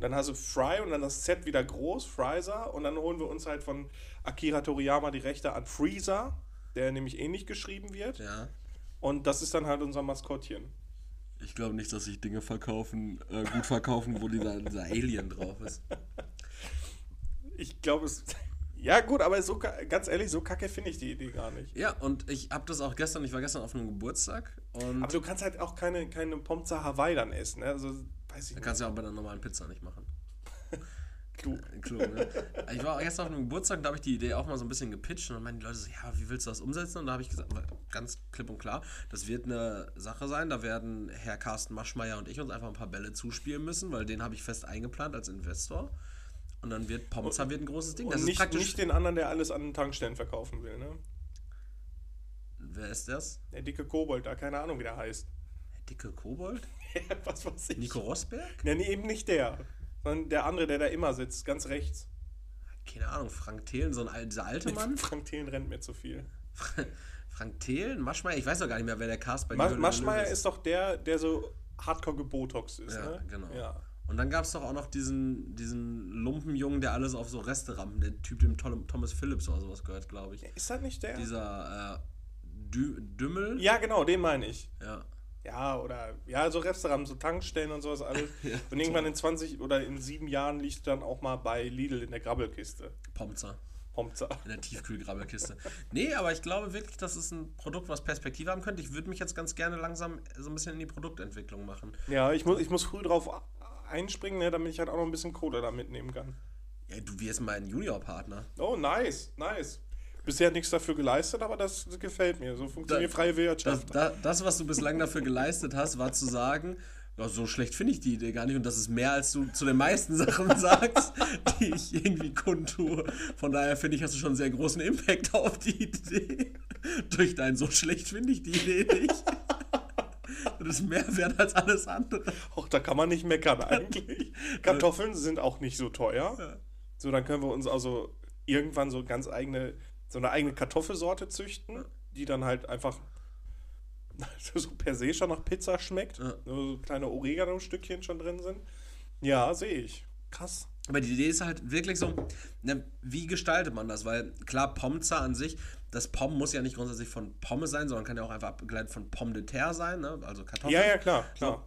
Dann hast du Fry und dann das Z wieder groß, Fryser. Und dann holen wir uns halt von Akira Toriyama die Rechte an Freezer, der nämlich ähnlich geschrieben wird. Ja. Und das ist dann halt unser Maskottchen. Ich glaube nicht, dass sich Dinge verkaufen, äh, gut verkaufen, wo dieser, dieser Alien drauf ist. Ich glaube es. Ja, gut, aber so, ganz ehrlich, so kacke finde ich die Idee gar nicht. Ja, und ich habe das auch gestern, ich war gestern auf einem Geburtstag und Aber du kannst halt auch keine, keine Pomza Hawaii dann essen. Ne? Also, weiß ich nicht. kannst du ja auch bei einer normalen Pizza nicht machen. Klug. Klug, ne? Ich war gestern auf einem Geburtstag, da habe ich die Idee auch mal so ein bisschen gepitcht und dann meinen die Leute so, ja, wie willst du das umsetzen? Und da habe ich gesagt, ganz klipp und klar, das wird eine Sache sein, da werden Herr Carsten Maschmeyer und ich uns einfach ein paar Bälle zuspielen müssen, weil den habe ich fest eingeplant als Investor. Und dann wird Pomza wird ein großes Ding. Das Und ist nicht, praktisch. nicht den anderen, der alles an den Tankstellen verkaufen will, ne? wer ist das? Der dicke Kobold, da keine Ahnung, wie der heißt. Der dicke Kobold? Was weiß ich. Nico Rosberg? Ja, nee, eben nicht der. Sondern der andere, der da immer sitzt, ganz rechts. Keine Ahnung, Frank Thelen, so ein dieser alte Mann? Frank Thelen rennt mir zu viel. Frank Thelen? Maschmeyer? Ich weiß doch gar nicht mehr, wer der Cast bei Ma Maschmeyer ist doch der, der so hardcore gebotox ist, Ja, ne? genau. Ja. Und dann gab es doch auch noch diesen, diesen Lumpenjungen, der alles auf so Reste rammt. Der Typ, dem Thomas Phillips oder sowas gehört, glaube ich. Ist das nicht der? Dieser äh, Dü Dümmel. Ja, genau, den meine ich. Ja. Ja, oder, ja, so Restaurants, so Tankstellen und sowas alles. und irgendwann in 20 oder in sieben Jahren liegt dann auch mal bei Lidl in der Grabbelkiste. Pomzer. Pomza. In der Tiefkühlgrabbelkiste. nee, aber ich glaube wirklich, das ist ein Produkt, was Perspektive haben könnte. Ich würde mich jetzt ganz gerne langsam so ein bisschen in die Produktentwicklung machen. Ja, ich muss, ich muss früh drauf einspringen, ne, damit ich halt auch noch ein bisschen Kohle da mitnehmen kann. Ja, du wirst mein Juniorpartner. Oh, nice, nice. Bisher nichts dafür geleistet, aber das gefällt mir. So funktioniert Da- freie Das, Wirtschaft. da, das, was du bislang dafür geleistet hast, war zu sagen, ja, so schlecht finde ich die Idee gar nicht und das ist mehr, als du zu den meisten Sachen sagst, die ich irgendwie kundtue. Von daher finde ich, hast du schon einen sehr großen Impact auf die Idee. Durch dein so schlecht finde ich die Idee nicht. Das ist mehr wert als alles andere. Auch da kann man nicht meckern eigentlich. Kartoffeln sind auch nicht so teuer. So, dann können wir uns also irgendwann so ganz eigene, so eine eigene Kartoffelsorte züchten, die dann halt einfach so per se schon nach Pizza schmeckt. Ja. So kleine Oregano-Stückchen schon drin sind. Ja, sehe ich. Krass. Aber die Idee ist halt wirklich so, ne, wie gestaltet man das? Weil klar, Pomza an sich, das Pom muss ja nicht grundsätzlich von Pommes sein, sondern kann ja auch einfach abgeleitet von Pomme de terre sein, ne? also Kartoffeln. Ja, ja, klar, klar.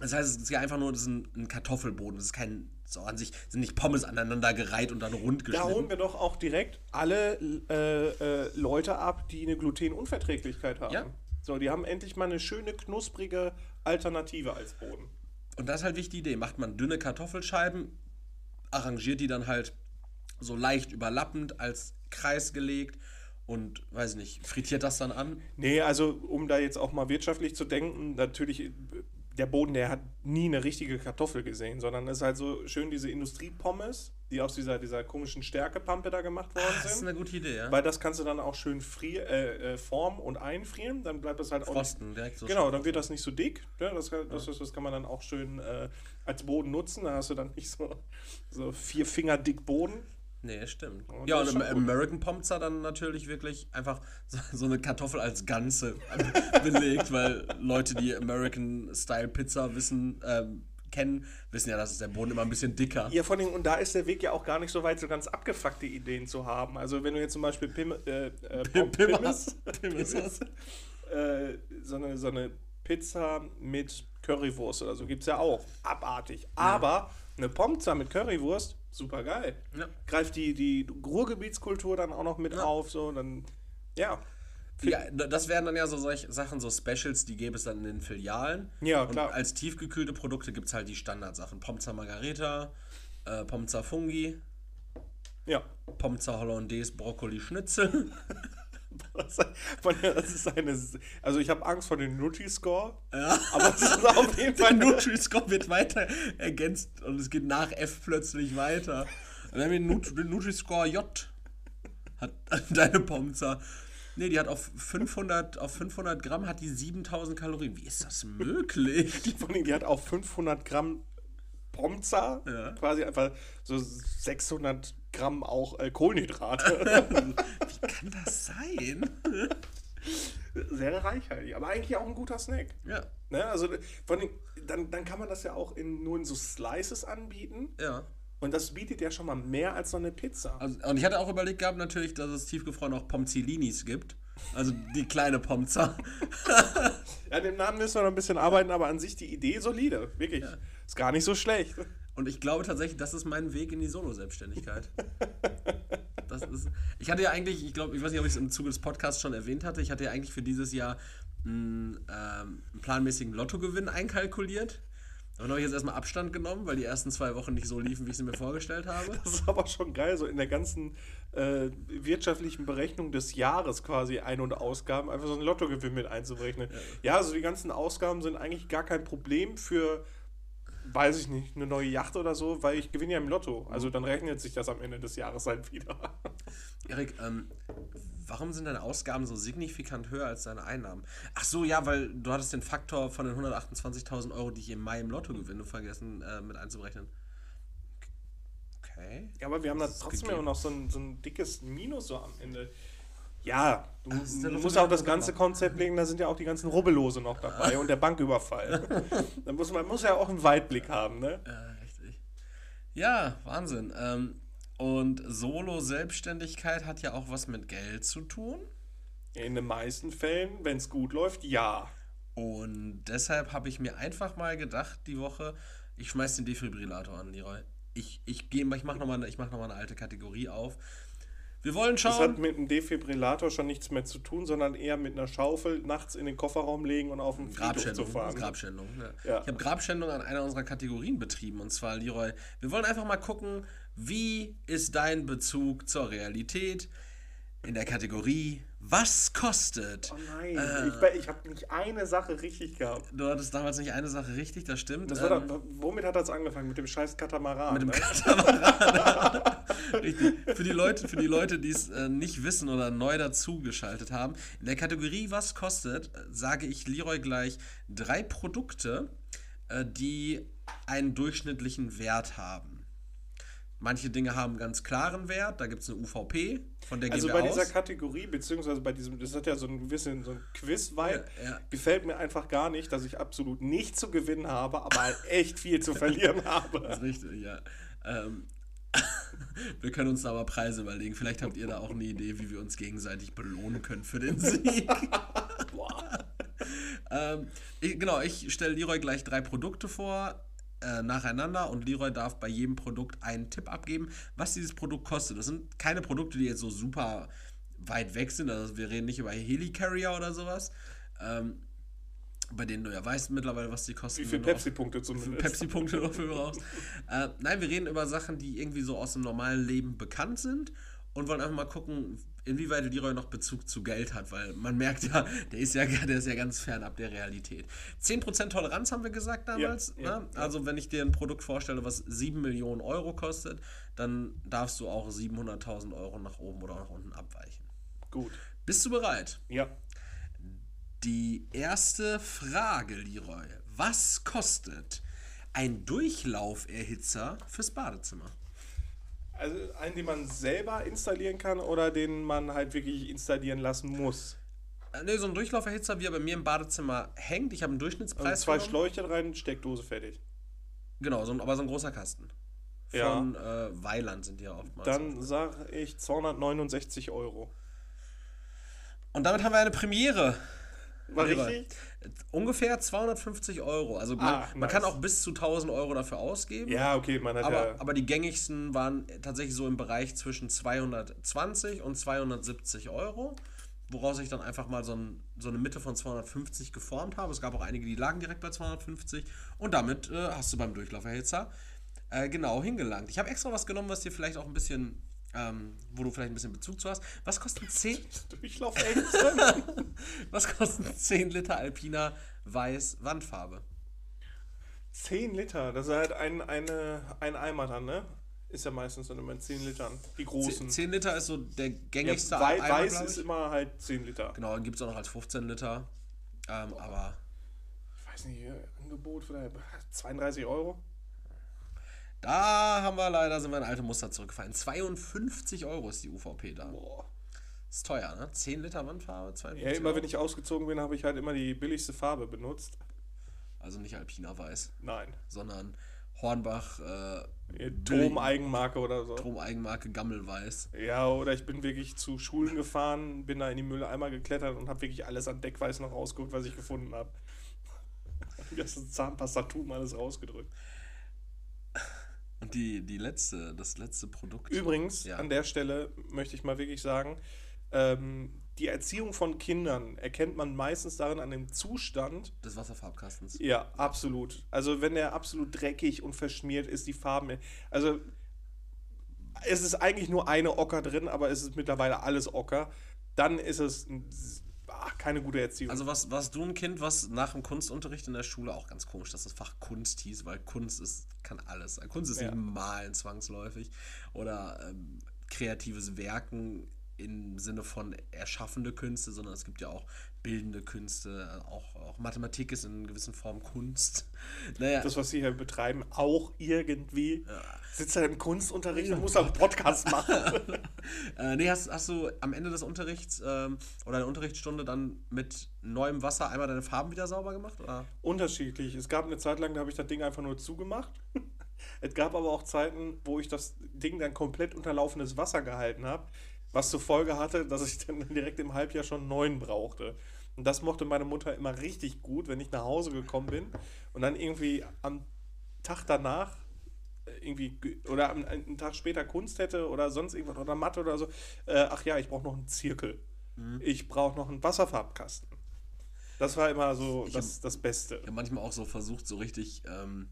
Das heißt, es ist ja einfach nur das ist ein, ein Kartoffelboden. Es ist kein, so an sich sind nicht Pommes aneinander gereiht und dann rund Da holen geschnitten. wir doch auch direkt alle äh, äh, Leute ab, die eine Glutenunverträglichkeit haben. Ja. So, die haben endlich mal eine schöne, knusprige Alternative als Boden. Und das ist halt wichtig die Idee. Macht man dünne Kartoffelscheiben, arrangiert die dann halt so leicht überlappend als Kreis gelegt und, weiß ich nicht, frittiert das dann an. Nee, also um da jetzt auch mal wirtschaftlich zu denken, natürlich, äh, der Boden, der hat nie eine richtige Kartoffel gesehen, sondern es ist halt so schön diese Industriepommes, die aus dieser, dieser komischen Stärkepampe da gemacht worden Das ist sind. eine gute Idee, ja. Weil das kannst du dann auch schön frier, äh, äh, formen und einfrieren, dann bleibt das halt auch nicht, Frosten, direkt so. Genau, dann wird das nicht so dick. Ja, das, kann, das, das, das kann man dann auch schön äh, als Boden nutzen. Da hast du dann nicht so, so vier Finger dick Boden. Nee, stimmt. Und ja, und ist. American Pomza dann natürlich wirklich einfach so, eine Kartoffel als Ganze belegt, weil Leute, die American Style Pizza wissen, ähm, kennen, wissen ja, dass es der Boden immer ein bisschen dicker. Ja, vor allem, und da ist der Weg ja auch gar nicht so weit, so ganz abgefuckte Ideen zu haben. Also wenn du jetzt zum Beispiel Pim, äh, äh, Pom- Pimmers. Pimmes, Pimmes, äh, so, eine, so eine Pizza mit Currywurst oder so gibt es ja auch. Abartig. Aber eine Pomza mit Currywurst, super geil. Ja. Greift die, die Ruhrgebietskultur dann auch noch mit auf, so, dann, ja. Ja, das wären dann ja so solche Sachen, so Specials, die gäbe es dann in den Filialen. Ja, klar. Und als tiefgekühlte Produkte gibt es halt die Standardsachen. Pomza Margareta, äh, Pomza Fungi, Ja. Pomza Hollandaise Brokkoli Schnitzel. das ist eine, also ich habe Angst vor dem Nutri-Score, Ja. aber es ist auf jeden Der Fall Nutri-Score wird weiter ergänzt und es geht nach F plötzlich weiter. Und dann haben wir den, Nut den Nutri-Score J. Hat deine Pomza. Nee, die hat auf 500, auf 500 Gramm hat die 7000 Kalorien. Wie ist das möglich? Vor allem, die hat auch 500 Gramm Pomza, Ja. quasi einfach so 600 Gramm auch äh, Kohlenhydrate. Wie kann das sein? Sehr reichhaltig, aber eigentlich auch ein guter Snack. Ja, Ne? Also vor allem, dann, dann kann man das ja auch in, nur in so Slices anbieten. ja. Und das bietet ja schon mal mehr als so eine Pizza. Also, und ich hatte auch überlegt gehabt, natürlich, dass es tiefgefroren auch Pomzilinis gibt. Also die kleine Pomza. Ja, dem Namen müssen wir noch ein bisschen arbeiten, aber an sich die Idee solide. Wirklich. Ist gar nicht so schlecht. Und ich glaube tatsächlich, das ist mein Weg in die Solo-Selbstständigkeit. Das ist, ich hatte ja eigentlich, ich glaube, ich weiß nicht, ob ich es im Zuge des Podcasts schon erwähnt hatte, ich hatte ja eigentlich für dieses Jahr einen, ähm, einen planmäßigen Lottogewinn einkalkuliert. Davon habe ich jetzt erstmal Abstand genommen, weil die ersten zwei Wochen nicht so liefen, wie ich sie mir vorgestellt habe. Das ist aber schon geil, so in der ganzen äh, wirtschaftlichen Berechnung des Jahres quasi Ein- und Ausgaben einfach so einen Lottogewinn mit einzuberechnen. Ja. also die ganzen Ausgaben sind eigentlich gar kein Problem für, weiß ich nicht, eine neue Yacht oder so, weil ich gewinne ja im Lotto. Also dann rechnet sich das am Ende des Jahres halt wieder. Erik, ähm, warum sind deine Ausgaben so signifikant höher als deine Einnahmen? Ach so, ja, weil du hattest den Faktor von den 128.000 Euro, die ich im Mai im Lotto gewinne, vergessen äh, mit einzuberechnen. Okay. Ja, aber wir haben da trotzdem gegeben. immer noch so ein, so ein dickes Minus so am Ende. Ja, du, Lotto musst auch das ganze. Konzept legen, da sind ja auch die ganzen Rubbellose noch dabei und der Banküberfall. da muss man muss ja auch einen Weitblick haben, ne? Ja, richtig. Ja, Wahnsinn. Ähm, und Solo-Selbstständigkeit hat ja auch was mit Geld zu tun. In den meisten Fällen, wenn es gut läuft, ja. Und deshalb habe ich mir einfach mal gedacht, die Woche, ich schmeiß den Defibrillator an, Leroy. Ich, ich, geh- ich mache nochmal mach noch mal eine alte Kategorie auf. Wir wollen Das hat schauen. mit dem Defibrillator schon nichts mehr zu tun, sondern eher mit einer Schaufel nachts in den Kofferraum legen und auf den Friedhof zu fahren. Grabschändung ne? Ja. Ich habe Grabschändung an einer unserer Kategorien betrieben. Und zwar, Leroy, wir wollen einfach mal gucken, wie ist dein Bezug zur Realität in der Kategorie Was kostet? Oh nein, Äh. ich, ich habe nicht eine Sache richtig gehabt. Du hattest damals nicht eine Sache richtig, das stimmt. Das Ähm, da, womit hat das angefangen? Mit dem scheiß Katamaran. Mit dem ne? Katamaran. Richtig. Für die Leute, für die Leute, die es äh, nicht wissen oder neu dazugeschaltet haben, in der Kategorie Was kostet, äh, sage ich Leroy gleich drei Produkte, äh, die einen durchschnittlichen Wert haben. Manche Dinge haben einen ganz klaren Wert, da gibt es eine UVP, von der Also gehen bei wir dieser aus. Kategorie, beziehungsweise bei diesem, das hat ja so ein bisschen so ein Quiz-Vibe, Ja, ja. gefällt mir einfach gar nicht, dass ich absolut nichts zu gewinnen habe, aber halt echt viel zu verlieren habe. Das ist richtig, ja. Ähm, wir können uns da aber Preise überlegen. Vielleicht habt ihr da auch eine Idee, wie wir uns gegenseitig belohnen können für den Sieg. ähm, ich, genau, ich stelle Leroy gleich drei Produkte vor, äh, nacheinander und Leroy darf bei jedem Produkt einen Tipp abgeben, was dieses Produkt kostet. Das sind keine Produkte, die jetzt so super weit weg sind. Also wir reden nicht über Helicarrier oder sowas. Ähm, bei denen du ja weißt mittlerweile, was die kosten. Wie viele Pepsi-Punkte zumindest. Pepsi-Punkte dafür brauchst. äh, nein, wir reden über Sachen, die irgendwie so aus dem normalen Leben bekannt sind und wollen einfach mal gucken, inwieweit Leroy noch Bezug zu Geld hat, weil man merkt ja, der ist ja, der ist ja ganz fernab der Realität. 10% Toleranz haben wir gesagt damals. Ja, ja, ne? Also wenn ich dir ein Produkt vorstelle, was 7 Millionen Euro kostet, dann darfst du auch 700.000 Euro nach oben oder nach unten abweichen. Gut. Bist du bereit? Ja. Die erste Frage, Leroy. Was kostet ein Durchlauferhitzer fürs Badezimmer? Also einen, den man selber installieren kann oder den man halt wirklich installieren lassen muss. Ne, so ein Durchlauferhitzer, wie er bei mir im Badezimmer hängt. Ich habe einen Durchschnittspreis. Also zwei genommen. Schläuche rein, Steckdose fertig. Genau, so ein, aber so ein großer Kasten. Ja. Von äh, Weiland sind die ja oftmals. Dann sage ich 269 Euro. Und damit haben wir eine Premiere. War richtig? Ungefähr 250 Euro. Also man, Ah, man nice. kann auch bis zu 1000 Euro dafür ausgeben. Ja, okay, man hat Aber, ja. aber die gängigsten waren tatsächlich so im Bereich zwischen 220 und 270 Euro, woraus ich dann einfach mal so, ein, so eine Mitte von 250 geformt habe. Es gab auch einige, die lagen direkt bei 250 und damit äh, hast du beim Durchlauferhitzer äh, genau hingelangt. Ich habe extra was genommen, was dir vielleicht auch ein bisschen ähm, wo du vielleicht ein bisschen Bezug zu hast. Was kosten 10? Durchlaufängste. Was kosten 10 Liter Alpina Weiß Wandfarbe? 10 Liter, das ist halt ein, eine, ein Eimer dann, ne? Ist ja meistens dann immer in 10 Litern. Die großen. 10 Liter ist so der gängigste ja, Eimer, Weiß ist immer halt 10 Liter. Genau, dann gibt es auch noch als 15 Liter. Ähm, aber Ich weiß nicht, Angebot vielleicht 32 Euro. Da haben wir leider, sind wir in alte Muster zurückgefallen. 52 Euro ist die UVP da. Boah. Ist teuer, ne? 10 Liter Wandfarbe, 52 Ja, immer Euro. wenn ich ausgezogen bin, habe ich halt immer die billigste Farbe benutzt. Also nicht Alpina Weiß, Nein. sondern Hornbach äh, Tom Eigenmarke oder so. Strom-Eigenmarke Gammelweiß. Ja, oder ich bin wirklich zu Schulen gefahren, bin da in die Mülleimer geklettert und habe wirklich alles an Deckweiß noch rausgeguckt, was ich gefunden habe. Das Zahnpastatum alles rausgedrückt. Und die, die letzte, das letzte Produkt. Übrigens, Ja. an der Stelle möchte ich mal wirklich sagen, ähm, die Erziehung von Kindern erkennt man meistens darin an dem Zustand. des Wasserfarbkastens. Ja, absolut. Also wenn der absolut dreckig und verschmiert ist, die Farben. Also es ist eigentlich nur eine Ocker drin, aber es ist mittlerweile alles Ocker. Dann ist es ein, ah, keine gute Erziehung. Also was, warst du ein Kind, was nach dem Kunstunterricht in der Schule auch ganz komisch, dass das Fach Kunst hieß, weil Kunst ist, kann alles. Kunst ist Ja. nicht Malen zwangsläufig oder ähm, kreatives Werken im Sinne von erschaffende Künste, sondern es gibt ja auch bildende Künste, auch, auch Mathematik ist in gewissen Formen Kunst. Naja, das, was sie hier betreiben, auch irgendwie. Sitzt er im Kunstunterricht und muss einen Podcast machen. äh, nee, hast, hast du am Ende des Unterrichts ähm, oder der Unterrichtsstunde dann mit neuem Wasser einmal deine Farben wieder sauber gemacht? Oder? Unterschiedlich. Es gab eine Zeit lang, da habe ich das Ding einfach nur zugemacht. es gab aber auch Zeiten, wo ich das Ding dann komplett unter laufendes Wasser gehalten habe, was zur Folge hatte, dass ich dann direkt im Halbjahr schon neuen brauchte. Und das mochte meine Mutter immer richtig gut, wenn ich nach Hause gekommen bin und dann irgendwie am Tag danach äh, irgendwie ge- oder einen Tag später Kunst hätte oder sonst irgendwas oder Mathe oder so. Äh, ach ja, ich brauche noch einen Zirkel. Ich brauche noch einen Wasserfarbkasten. Das war immer so das, das Beste. ja manchmal auch so versucht, so richtig ähm,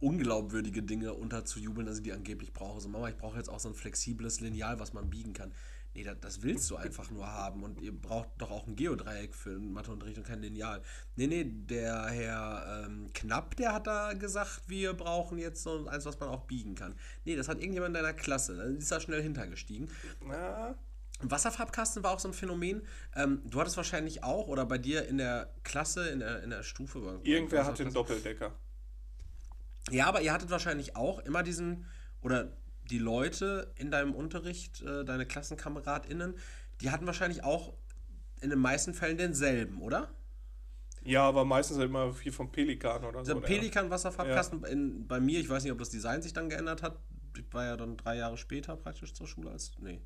unglaubwürdige Dinge unterzujubeln, dass ich die angeblich brauche. So, Mama, ich brauche jetzt auch so ein flexibles Lineal, was man biegen kann. Nee, das, das willst du einfach nur haben. Und ihr braucht doch auch ein Geodreieck für den Matheunterricht und kein Lineal. Nee, nee, der Herr ähm, Knapp, der hat da gesagt, wir brauchen jetzt so eins, was man auch biegen kann. Nee, das hat irgendjemand in deiner Klasse. Da ist da schnell hintergestiegen. Na, Wasserfarbkasten war auch so ein Phänomen. Ähm, du hattest wahrscheinlich auch, oder bei dir in der Klasse, in der, in der Stufe. irgendwer hat den Doppeldecker. Ja, aber ihr hattet wahrscheinlich auch immer diesen, oder die Leute in deinem Unterricht, äh, deine KlassenkameradInnen, die hatten wahrscheinlich auch in den meisten Fällen denselben, oder? Ja, aber meistens halt immer viel vom Pelikan oder so. Der Pelikan-Wasserfarbkasten in, bei mir, ich weiß nicht, ob das Design sich dann geändert hat. Ich war ja dann drei Jahre später praktisch zur Schule als. Nee.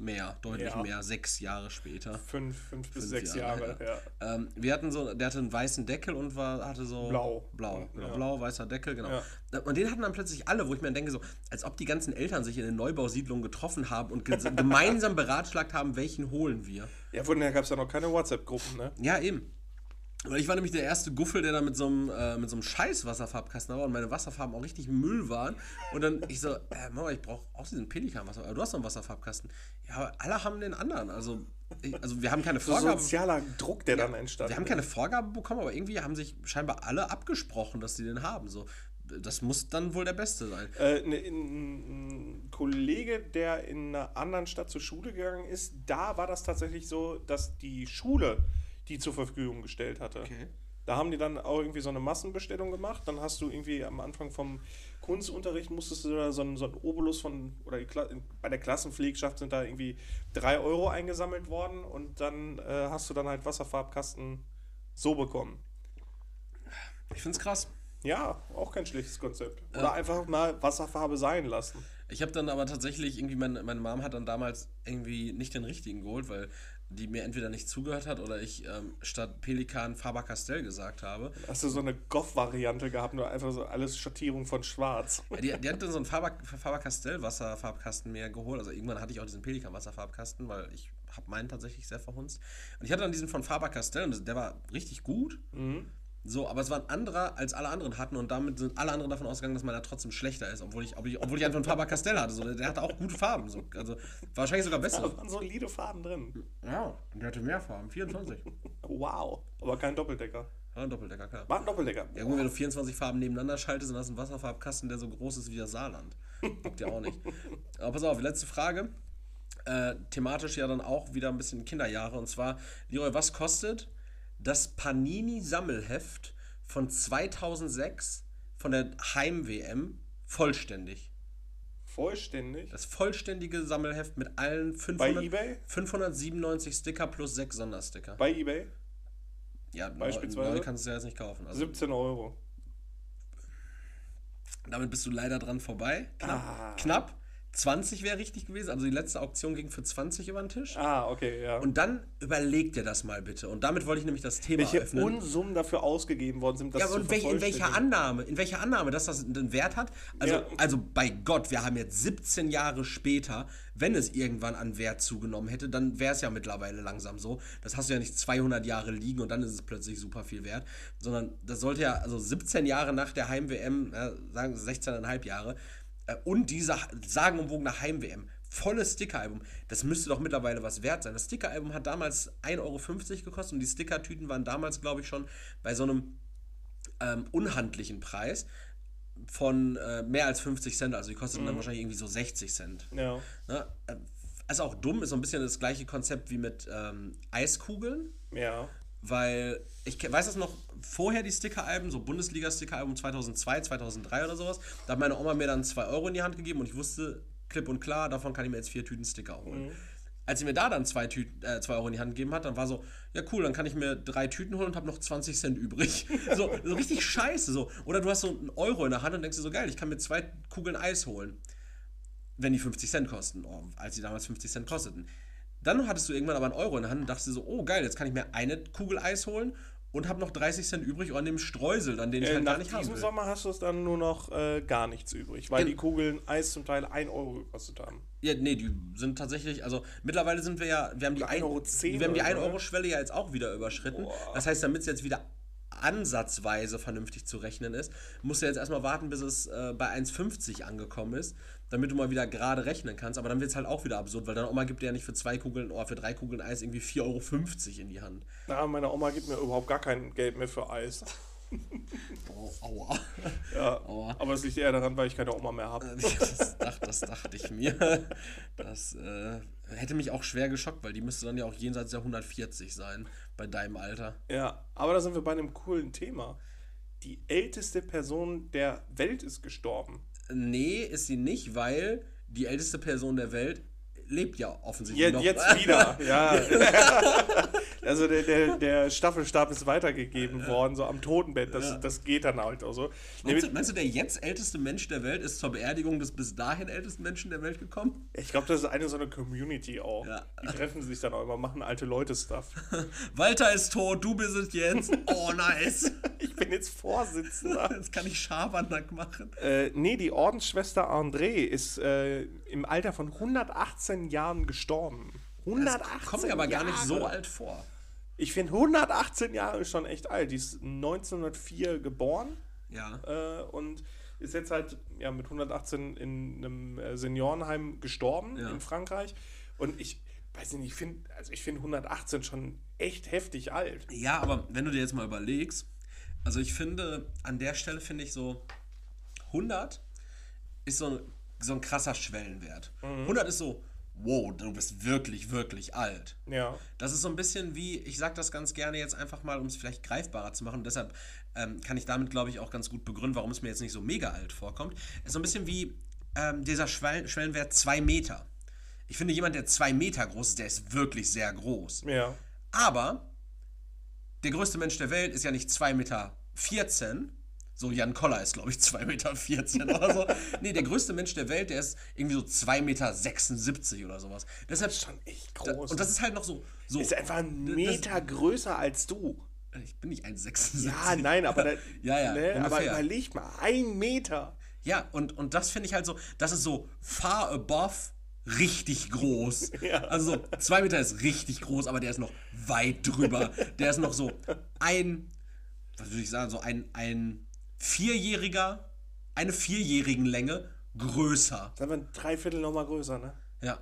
Mehr, deutlich Ja. mehr, sechs Jahre später. Fünf, fünf bis Fünf sechs Jahre, Jahre, ja. Ähm, wir hatten so, der hatte einen weißen Deckel und war, hatte so. Blau. Blau, genau, Ja. blau, weißer Deckel, genau. Und den hatten dann plötzlich alle, wo ich mir denke, so, als ob die ganzen Eltern sich in den Neubausiedlungen getroffen haben und ge gemeinsam beratschlagt haben, welchen holen wir. Ja, daher gab es ja noch keine WhatsApp-Gruppen, ne? Ja, eben. Weil ich war nämlich der erste Guffel, der da mit so einem, äh, mit so einem scheiß Wasserfarbkasten war und meine Wasserfarben auch richtig Müll waren. Und dann ich so, äh, Mama, ich brauche auch diesen Pelikan-Wasserfarben. Du hast doch einen Wasserfarbkasten. Ja, aber alle haben den anderen. Also, ich, also wir haben keine So Vorgaben. sozialer Druck, der dann entstand. Wir haben keine Vorgabe bekommen, aber irgendwie haben sich scheinbar alle abgesprochen, dass sie den haben. So, das muss dann wohl der Beste sein. Äh, ne, ein, ein Kollege, der in einer anderen Stadt zur Schule gegangen ist, da war das tatsächlich so, dass die Schule die zur Verfügung gestellt hatte. Da haben die dann auch irgendwie so eine Massenbestellung gemacht. Dann hast du irgendwie am Anfang vom Kunstunterricht musstest du da so einen, so einen Obolus von, oder bei der Klassenpflegschaft sind da irgendwie drei Euro eingesammelt worden und dann äh, hast du dann halt Wasserfarbkasten so bekommen. Ich find's krass. Ja, auch kein schlechtes Konzept. Oder einfach mal Wasserfarbe sein lassen. Ich habe dann aber tatsächlich irgendwie, meine, meine Mom hat dann damals irgendwie nicht den richtigen geholt, weil die mir entweder nicht zugehört hat oder ich ähm, statt Pelikan Faber-Castell gesagt habe. Hast du so eine Goth-Variante gehabt, nur einfach so alles Schattierung von schwarz. Die, die hat dann so einen Faber- Faber-Castell-Wasserfarbkasten mir geholt. Also irgendwann hatte ich auch diesen Pelikan-Wasserfarbkasten, weil ich habe meinen tatsächlich sehr verhunzt. Und ich hatte dann diesen von Faber-Castell und der war richtig gut. So, aber es war ein anderer, als alle anderen hatten und damit sind alle anderen davon ausgegangen, dass meiner trotzdem schlechter ist, obwohl ich, obwohl ich, obwohl ich einfach einen Faber-Castell hatte. So, der, der hatte auch gute Farben. So, also wahrscheinlich sogar besser. Da waren solide Farben drin. Ja, der hatte mehr Farben, 24. Wow, aber kein Doppeldecker. War ein Doppeldecker, klar. War ein Doppeldecker. Ja, gut, wenn du 24 Farben nebeneinander schaltest, dann hast du einen Wasserfarbkasten, der so groß ist wie das Saarland. Guckt ja auch nicht. Aber pass auf, letzte Frage. Äh, thematisch ja dann auch wieder ein bisschen Kinderjahre. Und zwar, Leroy, was kostet das Panini-Sammelheft von 2006 von der Heim-WM vollständig? Vollständig? Das vollständige Sammelheft mit allen 500, 597 Sticker plus 6 Sondersticker. Bei eBay? Ja, beispielsweise. Neu kannst du ja jetzt nicht kaufen. Also 17 Euro. Damit bist du leider dran vorbei. Knapp. Ah. Knapp. 20 wäre richtig gewesen. Also die letzte Auktion ging für 20 über den Tisch. Ah, okay, ja. Und dann überleg dir das mal bitte. Und damit wollte ich nämlich das Thema welche öffnen. Welche Unsummen dafür ausgegeben worden sind, das Ja, und welch, in welcher Annahme, in welcher Annahme, dass das einen Wert hat? Also, ja. also bei Gott, wir haben jetzt 17 Jahre später, wenn es irgendwann an Wert zugenommen hätte, dann wäre es ja mittlerweile langsam so. Das hast du ja nicht 200 Jahre liegen und dann ist es plötzlich super viel wert, sondern das sollte ja, also 17 Jahre nach der Heim-WM, äh, sagen 16,5 Jahre, und diese sagenumwogene Heim-WM. Volles Stickeralbum. Das müsste doch mittlerweile was wert sein. Das Stickeralbum hat damals 1,50 Euro gekostet und die Stickertüten waren damals, glaube ich, schon bei so einem ähm, unhandlichen Preis von äh, mehr als 50 Cent. Also die kosteten mhm. dann wahrscheinlich irgendwie so 60 Cent. Ja. Ne? Also auch dumm, ist so ein bisschen das gleiche Konzept wie mit ähm, Eiskugeln. Ja. Weil ich weiß das noch vorher, die Sticker-Alben, so Bundesliga-Sticker-Album 2002, 2003 oder sowas. Da hat meine Oma mir dann 2 Euro in die Hand gegeben und ich wusste klipp und klar, davon kann ich mir jetzt vier Tüten Sticker holen. Mhm. Als sie mir da dann 2 äh, zwei Euro in die Hand gegeben hat, dann war so, ja cool, dann kann ich mir drei Tüten holen und habe noch 20 Cent übrig. so, so richtig scheiße. So. Oder du hast so einen Euro in der Hand und denkst dir so, geil, ich kann mir zwei Kugeln Eis holen. Wenn die 50 Cent kosten, oh, als sie damals 50 Cent kosteten. Dann hattest du irgendwann aber einen Euro in der Hand und dachtest so, oh geil, jetzt kann ich mir eine Kugel Eis holen und habe noch 30 Cent übrig an dem Streusel, dann den ich äh, halt gar nicht habe. In diesem Sommer hast du es dann nur noch äh, gar nichts übrig, weil Gen die Kugeln Eis zum Teil 1 Euro gekostet haben. Ja, nee, die sind tatsächlich, also mittlerweile sind wir ja, wir haben die 1 Euro, 10 wir haben die 1 Euro Schwelle ja jetzt auch wieder überschritten. Boah. Das heißt, damit es jetzt wieder ansatzweise vernünftig zu rechnen ist, musst du jetzt erstmal warten, bis es äh, bei 1,50 angekommen ist damit du mal wieder gerade rechnen kannst. Aber dann wird es halt auch wieder absurd, weil deine Oma gibt dir ja nicht für zwei Kugeln oder für drei Kugeln Eis irgendwie 4,50 Euro in die Hand. Na, meine Oma gibt mir überhaupt gar kein Geld mehr für Eis. Oh, aua. Ja, aua. aber es liegt eher daran, weil ich keine Oma mehr habe. Das, dacht, das dachte ich mir. Das äh, hätte mich auch schwer geschockt, weil die müsste dann ja auch jenseits der 140 sein, bei deinem Alter. Ja, aber da sind wir bei einem coolen Thema. Die älteste Person der Welt ist gestorben. Nee, ist sie nicht, weil die älteste Person der Welt lebt ja offensichtlich jetzt, noch. Jetzt wieder, ja. also der, der, der, Staffelstab ist weitergegeben worden, so am Totenbett. Das, ja. das geht dann halt auch so. Meinst du, meinst du, der jetzt älteste Mensch der Welt ist zur Beerdigung des bis dahin ältesten Menschen der Welt gekommen? Ich glaube, das ist eine so eine Community auch. Ja. Die treffen sich dann auch immer, machen alte Leute-Stuff. Walter ist tot, du bist es jetzt. Oh, nice. ich bin jetzt Vorsitzender. Jetzt kann ich Schabernack machen. Äh, nee, die Ordensschwester André ist äh, im Alter von 118 Jahren gestorben. 118 das kommt mir aber Jahre. gar nicht so alt vor. Ich finde 118 Jahre ist schon echt alt. Die ist 1904 geboren. Ja. Äh, und ist jetzt halt ja, mit 118 in einem äh, Seniorenheim gestorben ja. in Frankreich. Und ich weiß nicht, ich finde also ich 118 schon echt heftig alt. Ja, aber wenn du dir jetzt mal überlegst, also ich finde, an der Stelle finde ich so 100 ist so ein, so ein krasser Schwellenwert. Mhm. 100 ist so, wow, du bist wirklich, wirklich alt. Ja. Das ist so ein bisschen wie, ich sage das ganz gerne jetzt einfach mal, um es vielleicht greifbarer zu machen. Und deshalb ähm, kann ich damit, glaube ich, auch ganz gut begründen, warum es mir jetzt nicht so mega alt vorkommt. Es ist so ein bisschen wie ähm, dieser Schwellen Schwellenwert 2 Meter. Ich finde, jemand, der 2 Meter groß ist, der ist wirklich sehr groß. Ja. Aber der größte Mensch der Welt ist ja nicht 2 Meter 14, so, Jan Koller ist, glaube ich, 2,14 Meter oder so. nee, der größte Mensch der Welt, der ist irgendwie so 2,76 Meter oder sowas. Deshalb, das ist schon echt groß. und das ist halt noch so. so ist einfach ein Meter das, größer als du. Ich bin nicht 1,76. Ja, nein, aber, da, ja, ja, ne, aber überleg mal, ein Meter. Ja, und, und das finde ich halt so, das ist so far above richtig groß. Ja. Also so, zwei Meter ist richtig groß, aber der ist noch weit drüber. Der ist noch so ein was würde ich sagen, so ein, ein Vierjähriger, eine vierjährigen Länge größer. Sagen wir ein Dreiviertel nochmal größer, ne? Ja.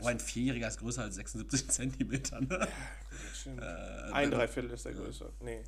Oh, ein Vierjähriger ist größer als 76 Zentimeter, ne? Äh, ein Dreiviertel ist der größer. Nee.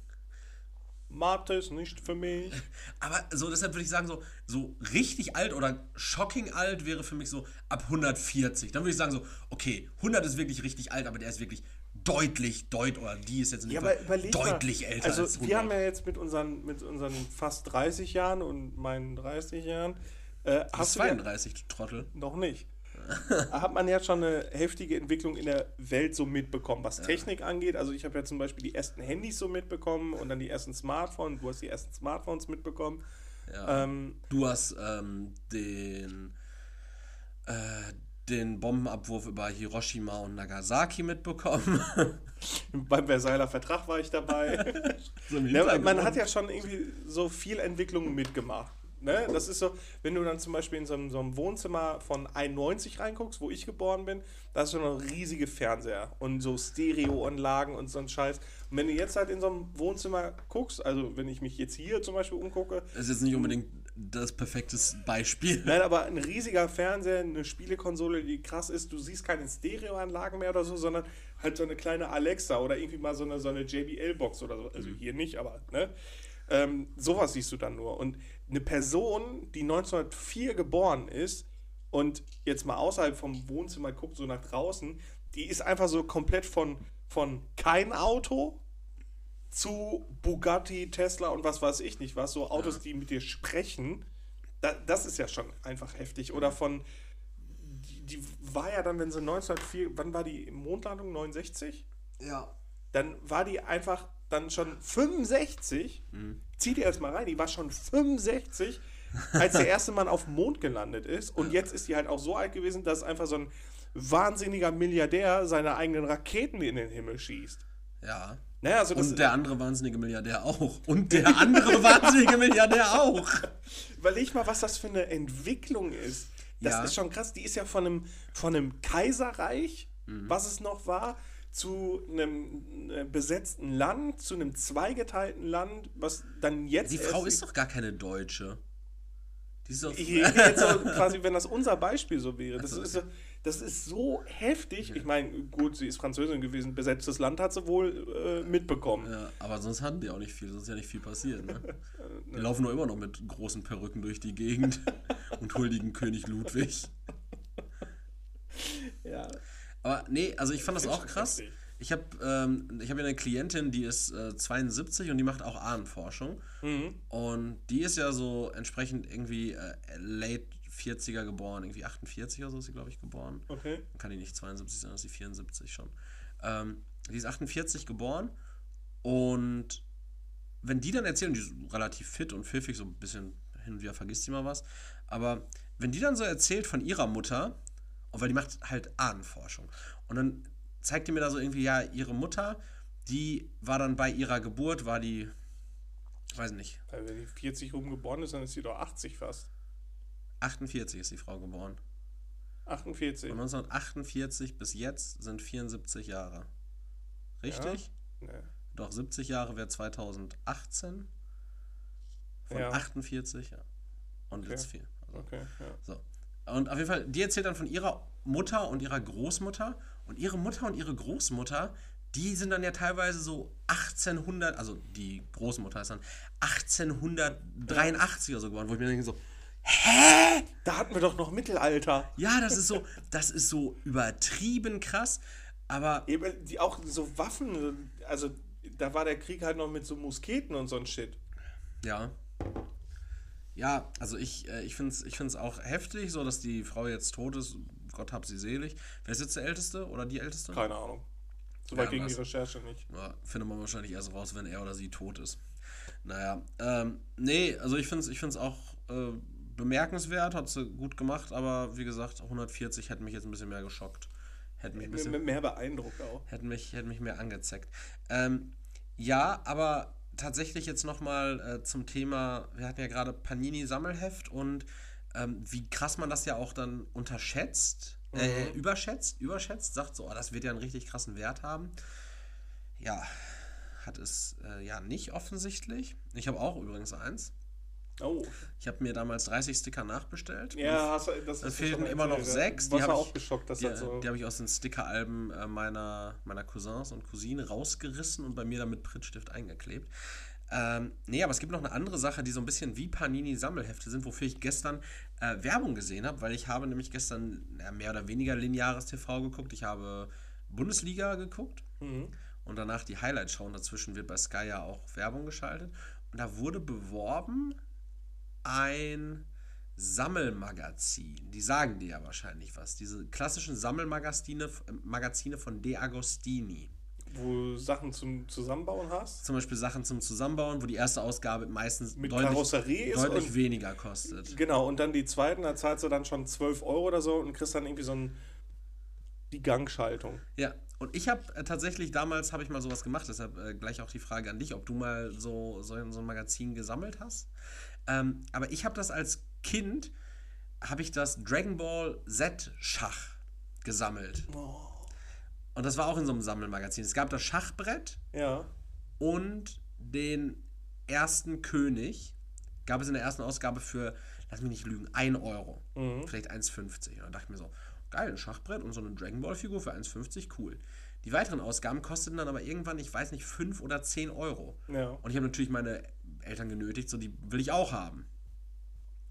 Mathe ist nicht für mich. Aber so, deshalb würde ich sagen, so, so richtig alt oder shocking alt wäre für mich so ab 140. Dann würde ich sagen, so, okay, 100 ist wirklich richtig alt, aber der ist wirklich deutlich, deutlich, oder die ist jetzt Ja, deutlich mal. älter also, als 100. wir haben ja jetzt mit unseren, mit unseren fast 30 Jahren und meinen 30 Jahren. Äh, hast bist du ja, 32, Trottel. noch nicht. hat man ja schon eine heftige Entwicklung in der Welt so mitbekommen, was Technik angeht. Also ich habe ja zum Beispiel die ersten Handys so mitbekommen und dann die ersten Smartphones. Du hast die ersten Smartphones mitbekommen. Ja. Ähm, Du hast ähm, den, äh, den Bombenabwurf über Hiroshima und Nagasaki mitbekommen. beim Versailler Vertrag war ich dabei. so Ja, aber man hat ja schon irgendwie so viel Entwicklung mitgemacht. Ne? Das ist so, wenn du dann zum Beispiel in so einem, so einem Wohnzimmer von 91 reinguckst, wo ich geboren bin, da ist schon noch riesige Fernseher und so Stereoanlagen und so ein Scheiß. Und wenn du jetzt halt in so einem Wohnzimmer guckst, also wenn ich mich jetzt hier zum Beispiel umgucke, Das ist jetzt nicht unbedingt das perfekte Beispiel. Nein, aber ein riesiger Fernseher, eine Spielekonsole, die krass ist. Du siehst keine Stereoanlagen mehr oder so, sondern halt so eine kleine Alexa oder irgendwie mal so eine, so eine JBL-Box oder so. Also hier nicht, aber ne? Ähm, sowas siehst du dann nur. Und eine Person, die 1904 geboren ist und jetzt mal außerhalb vom Wohnzimmer guckt, so nach draußen, die ist einfach so komplett von, von kein Auto zu Bugatti, Tesla und was weiß ich nicht was, so Autos, die mit dir sprechen, da, das ist ja schon einfach heftig. Oder von, die, die war ja dann, wenn sie 1904, wann war die Mondlandung? 69? Ja. Dann war die einfach dann schon 65. Zieh dir erstmal rein, die war schon 65, als der erste Mann auf dem Mond gelandet ist. Und jetzt ist die halt auch so alt gewesen, dass einfach so ein wahnsinniger Milliardär seine eigenen Raketen in den Himmel schießt. Ja. Naja, also das Und der andere wahnsinnige Milliardär auch. Und der andere wahnsinnige Milliardär auch. Überleg mal, was das für eine Entwicklung ist. Das Ja. ist schon krass. Die ist ja von einem, von einem Kaiserreich, Mhm. was es noch war, zu einem äh, besetzten Land, zu einem zweigeteilten Land, was dann jetzt. Die Frau ist doch gar keine Deutsche. Die ist doch. Ich rede jetzt so quasi, wenn das unser Beispiel so wäre. Das, ist, so, das ist so heftig. Ich meine, gut, sie ist Französin gewesen, besetztes Land hat sie wohl äh, mitbekommen. Ja, aber sonst hatten die auch nicht viel, sonst ist ja nicht viel passiert. Ne? Die laufen nur immer noch mit großen Perücken durch die Gegend und huldigen König Ludwig. Ja. Aber nee, also ich fand das auch krass. Ich habe ähm, ich hab ja eine Klientin, die ist äh, 72 und die macht auch Ahnenforschung. Mhm. Und die ist ja so entsprechend irgendwie äh, late 40er geboren, irgendwie 48 oder so ist sie, glaube ich, geboren. Okay. Dann kann die nicht 72 sein, ist sie 74 schon. Ähm, die ist 48 geboren und wenn die dann erzählen, die ist relativ fit und pfiffig, so ein bisschen hin und wieder vergisst die mal was, aber wenn die dann so erzählt von ihrer Mutter, und weil die macht halt Ahnenforschung, und dann zeigt die mir da so irgendwie, ja, ihre Mutter, die war dann bei ihrer Geburt, war die, weiß nicht, Weil wenn die 40 rum geboren ist, dann ist sie doch 80 fast. 48 ist die Frau geboren. 48. Von 1948 bis jetzt sind 74 Jahre. Richtig? Nee. Doch 70 Jahre wäre 2018. Von Ja. 48, ja. Und Okay. jetzt vier. Also, Okay, ja. so. Und auf jeden Fall, die erzählt dann von ihrer Mutter und ihrer Großmutter. Und ihre Mutter und ihre Großmutter, die sind dann ja teilweise so 1800, also die Großmutter ist dann 1883 oder so geworden, wo ich mir denke so, Da hatten wir doch noch Mittelalter. ja, das ist so, das ist so übertrieben krass, aber Eben die auch so Waffen, also da war der Krieg halt noch mit so Musketen und so ein Shit. Ja. Ja, also ich, äh, ich finde es ich find's auch heftig, so dass die Frau jetzt tot ist. Gott hab sie selig. Wer ist jetzt der Älteste oder die Älteste? Keine Ahnung. Soweit Ja, ging die? Recherche nicht. Ja, findet man wahrscheinlich erst raus, wenn er oder sie tot ist. Naja, ähm, nee, also ich finde es ich find's auch äh, bemerkenswert, hat sie gut gemacht, aber wie gesagt, 140 hätte mich jetzt ein bisschen mehr geschockt. Hätte mich ein bisschen Mehr, beeindruckt auch. hätte mich, hätte mich mehr angezeckt. Ähm, ja, aber tatsächlich jetzt nochmal äh, zum Thema, wir hatten ja gerade Panini-Sammelheft und ähm, wie krass man das ja auch dann unterschätzt, äh, überschätzt, überschätzt, sagt so, oh, das wird ja einen richtig krassen Wert haben. Ja, hat es äh, ja nicht offensichtlich. Ich habe auch übrigens eins. Oh. Ich habe mir damals 30 Sticker nachbestellt. Ja, hast du, das Es ist fehlten immer noch sechs. Die habe auch ich, geschockt, dass die, das so. die habe ich aus den Stickeralben äh, meiner, meiner Cousins und Cousine rausgerissen und bei mir dann mit Prittstift eingeklebt. Ähm, nee, aber es gibt noch eine andere Sache, die so ein bisschen wie Panini-Sammelhefte sind, wofür ich gestern äh, Werbung gesehen habe, weil ich habe nämlich gestern ja, mehr oder weniger lineares TV geguckt. Ich habe Bundesliga geguckt Mhm. und danach die Highlights schauen. Dazwischen wird bei Sky ja auch Werbung geschaltet. Und da wurde beworben ein Sammelmagazin. Die sagen dir ja wahrscheinlich was. Diese klassischen Sammelmagazine äh, Magazine von De Agostini. Wo du Sachen zum Zusammenbauen hast. Zum Beispiel Sachen zum Zusammenbauen, wo die erste Ausgabe meistens Mit deutlich, Karosserie deutlich und- weniger kostet. Genau, und dann die zweiten, da zahlst du dann schon 12 Euro oder so und kriegst dann irgendwie so ein, die Gangschaltung. Ja, und ich habe äh, tatsächlich damals habe ich mal sowas gemacht, deshalb äh, gleich auch die Frage an dich, ob du mal so, so, ein- so ein Magazin gesammelt hast. Ähm, aber ich habe das als Kind, habe ich das Dragon Ball Z Schach gesammelt. Und das war auch in so einem Sammelmagazin. Es gab das Schachbrett Ja. und den ersten König. Gab es in der ersten Ausgabe für, lass mich nicht lügen, 1 Euro. Vielleicht 1,50. Und da dachte ich mir so, geil, ein Schachbrett und so eine Dragon Ball Figur für 1,50, cool. Die weiteren Ausgaben kosteten dann aber irgendwann, ich weiß nicht, 5 oder 10 Euro. Ja. Und ich habe natürlich meine Eltern genötigt, so die will ich auch haben.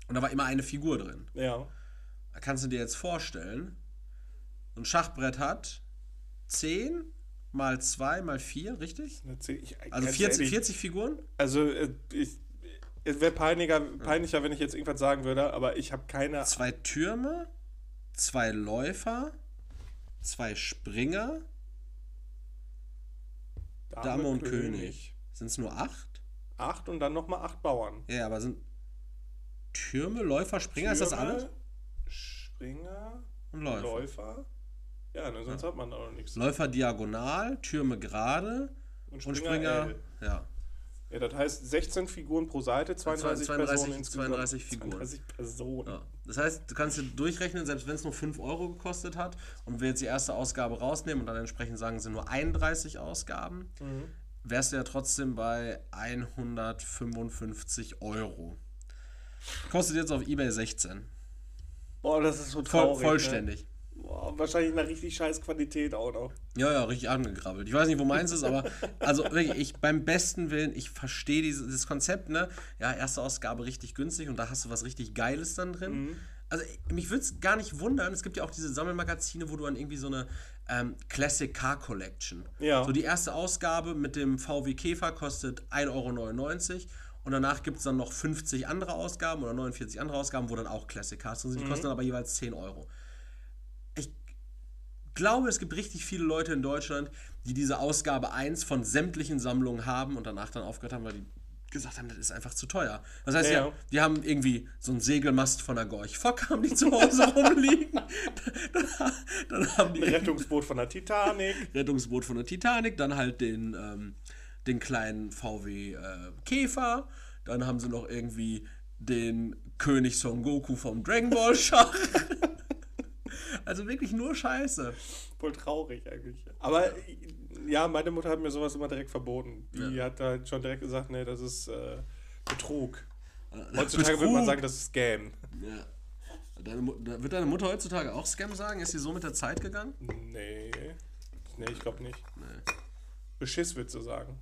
Und da war immer eine Figur drin. Ja. Da kannst du dir jetzt vorstellen, so ein Schachbrett hat 10 mal 2 mal 4, richtig? Ich- Also ganz 40, ehrlich, 40 Figuren? Also, äh, ich, es wäre peinlicher, peinlicher, wenn ich jetzt irgendwas sagen würde, aber ich habe keine. Zwei Türme, zwei Läufer, zwei Springer, Dame, und König. Sind es nur acht? Acht und dann nochmal acht Bauern. Ja, aber sind Türme, Läufer, Springer, ist das Türme, alles? Springer, Und Läufer. Läufer. Ja, ne, sonst hat man da noch nichts. Läufer diagonal, Türme gerade Und und Springer Springer, L. ja. Ja, das heißt 16 Figuren pro Seite, 32, 32 Personen insgesamt. 32 Figuren. 32 Personen. Ja. Das heißt, du kannst dir durchrechnen, selbst wenn es nur 5 Euro gekostet hat und wir jetzt die erste Ausgabe rausnehmen und dann entsprechend sagen, es sind nur 31 Ausgaben, wärst du ja trotzdem bei 155 Euro. Kostet jetzt auf Ebay 16. Boah, das ist so Voll, traurig. vollständig. Ne? Boah, wahrscheinlich eine richtig scheiß Qualität auch noch. Ja, ja, richtig angegrabbelt. Ich weiß nicht, wo meins ist, aber also wirklich, ich beim besten Willen, ich verstehe dieses, dieses Konzept, ne? Ja, erste Ausgabe richtig günstig und da hast du was richtig Geiles dann drin. Mhm. Also ich- mich würde es gar nicht wundern, es gibt ja auch diese Sammelmagazine, wo du dann irgendwie so eine ähm, Classic Car Collection. Ja. So die erste Ausgabe mit dem VW Käfer kostet 1,99 Euro und danach gibt es dann noch 50 andere Ausgaben oder 49 andere Ausgaben, wo dann auch Classic Cars drin sind. Die kosten dann aber jeweils 10 Euro ich glaube, es gibt richtig viele Leute in Deutschland, die diese Ausgabe 1 von sämtlichen Sammlungen haben und danach dann aufgehört haben, weil die gesagt haben, das ist einfach zu teuer. Das heißt ja, Ja. die haben irgendwie so einen Segelmast von der Gorch Fock haben die zu Hause rumliegen. dann, dann haben die Ein Rettungsboot von der Titanic. Rettungsboot von der Titanic, dann halt den, ähm, den kleinen VW äh, Käfer, dann haben sie noch irgendwie den König Son Goku vom Dragon Ball Schach. also wirklich nur Scheiße. Voll traurig eigentlich. Aber ja, meine Mutter hat mir sowas immer direkt verboten. Die hat halt schon direkt gesagt, nee, das ist äh, Betrug. Heutzutage würde man sagen, das ist Scam. Ja. Deine, wird deine Mutter heutzutage auch Scam sagen? Ist sie so mit der Zeit gegangen? Nee. Nee, ich glaube nicht. Beschiss würdest du sagen.